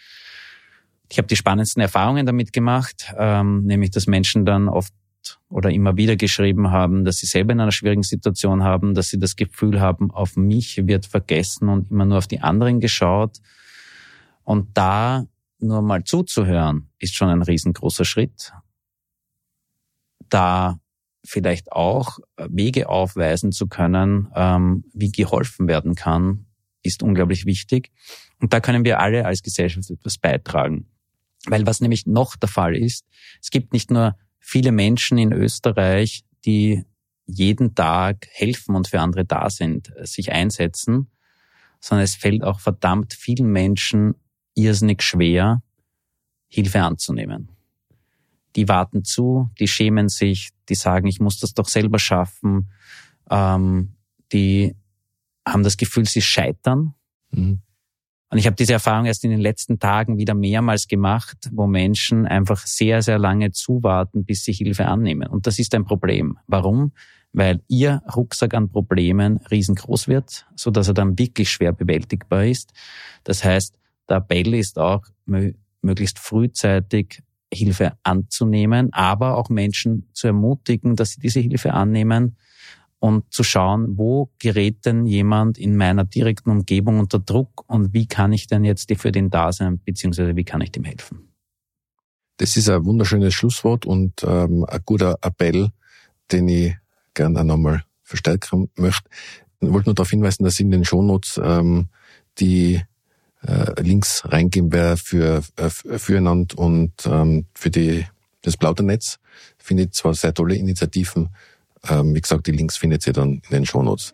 Ich habe die spannendsten Erfahrungen damit gemacht, ähm, nämlich dass Menschen dann oft oder immer wieder geschrieben haben, dass sie selber in einer schwierigen Situation haben, dass sie das Gefühl haben, auf mich wird vergessen und immer nur auf die anderen geschaut. Und da nur mal zuzuhören, ist schon ein riesengroßer Schritt. Da vielleicht auch Wege aufweisen zu können, ähm, wie geholfen werden kann, ist unglaublich wichtig. Und da können wir alle als Gesellschaft etwas beitragen. Weil was nämlich noch der Fall ist, es gibt nicht nur viele Menschen in Österreich, die jeden Tag helfen und für andere da sind, äh, sich einsetzen, sondern es fällt auch verdammt vielen Menschen irrsinnig schwer, Hilfe anzunehmen. Die warten zu, die schämen sich, die sagen, ich muss das doch selber schaffen, ähm, die haben das Gefühl, sie scheitern. Mhm. Und ich habe diese Erfahrung erst in den letzten Tagen wieder mehrmals gemacht, wo Menschen einfach sehr, sehr lange zuwarten, bis sie Hilfe annehmen. Und das ist ein Problem. Warum? Weil ihr Rucksack an Problemen riesengroß wird, so dass er dann wirklich schwer bewältigbar ist. Das heißt, der Appell ist auch, möglichst frühzeitig Hilfe anzunehmen, aber auch Menschen zu ermutigen, dass sie diese Hilfe annehmen, und zu schauen, wo gerät denn jemand in meiner direkten Umgebung unter Druck und wie kann ich denn jetzt für den da sein, beziehungsweise wie kann ich dem helfen. Das ist ein wunderschönes Schlusswort und ähm, ein guter Appell, den ich gerne nochmal verstärken möchte. Ich wollte nur darauf hinweisen, dass in den Shownotes ähm, die äh, Links reingeben werde für äh, füreinander und ähm, für die das Plaudernetz. Finde ich zwar sehr tolle Initiativen, ähm, wie gesagt, die Links findet ihr dann in den Shownotes.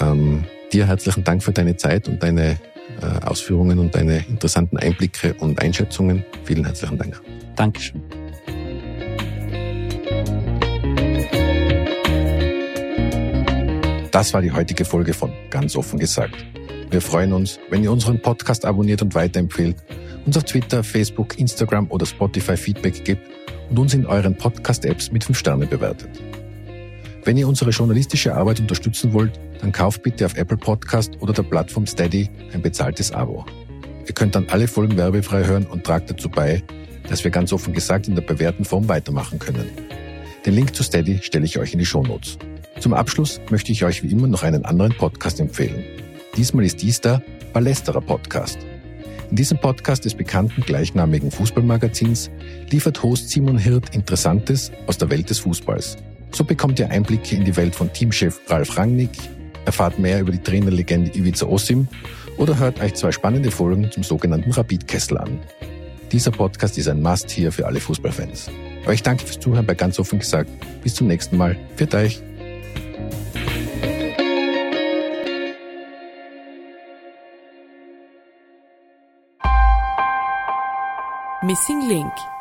Ähm, dir herzlichen Dank für deine Zeit und deine äh, Ausführungen und deine interessanten Einblicke und Einschätzungen. Vielen herzlichen Dank. Dankeschön. Das war die heutige Folge von Ganz offen gesagt. Wir freuen uns, wenn ihr unseren Podcast abonniert und weiterempfehlt, uns auf Twitter, Facebook, Instagram oder Spotify Feedback gibt und uns in euren Podcast-Apps mit 5 Sterne bewertet. Wenn ihr unsere journalistische Arbeit unterstützen wollt, dann kauft bitte auf Apple Podcast oder der Plattform Steady ein bezahltes Abo. Ihr könnt dann alle Folgen werbefrei hören und tragt dazu bei, dass wir ganz offen gesagt in der bewährten Form weitermachen können. Den Link zu Steady stelle ich euch in die Shownotes. Zum Abschluss möchte ich euch wie immer noch einen anderen Podcast empfehlen. Diesmal ist dies der Ballesterer Podcast. In diesem Podcast des bekannten gleichnamigen Fußballmagazins liefert Host Simon Hirt Interessantes aus der Welt des Fußballs. So bekommt ihr Einblicke in die Welt von Teamchef Ralf Rangnick, erfahrt mehr über die Trainerlegende Ivica Osim oder hört euch zwei spannende Folgen zum sogenannten Rapid-Kessel an. Dieser Podcast ist ein Must hier für alle Fußballfans. Euch danke fürs Zuhören bei ganz offen gesagt. Bis zum nächsten Mal. Für euch. Missing Link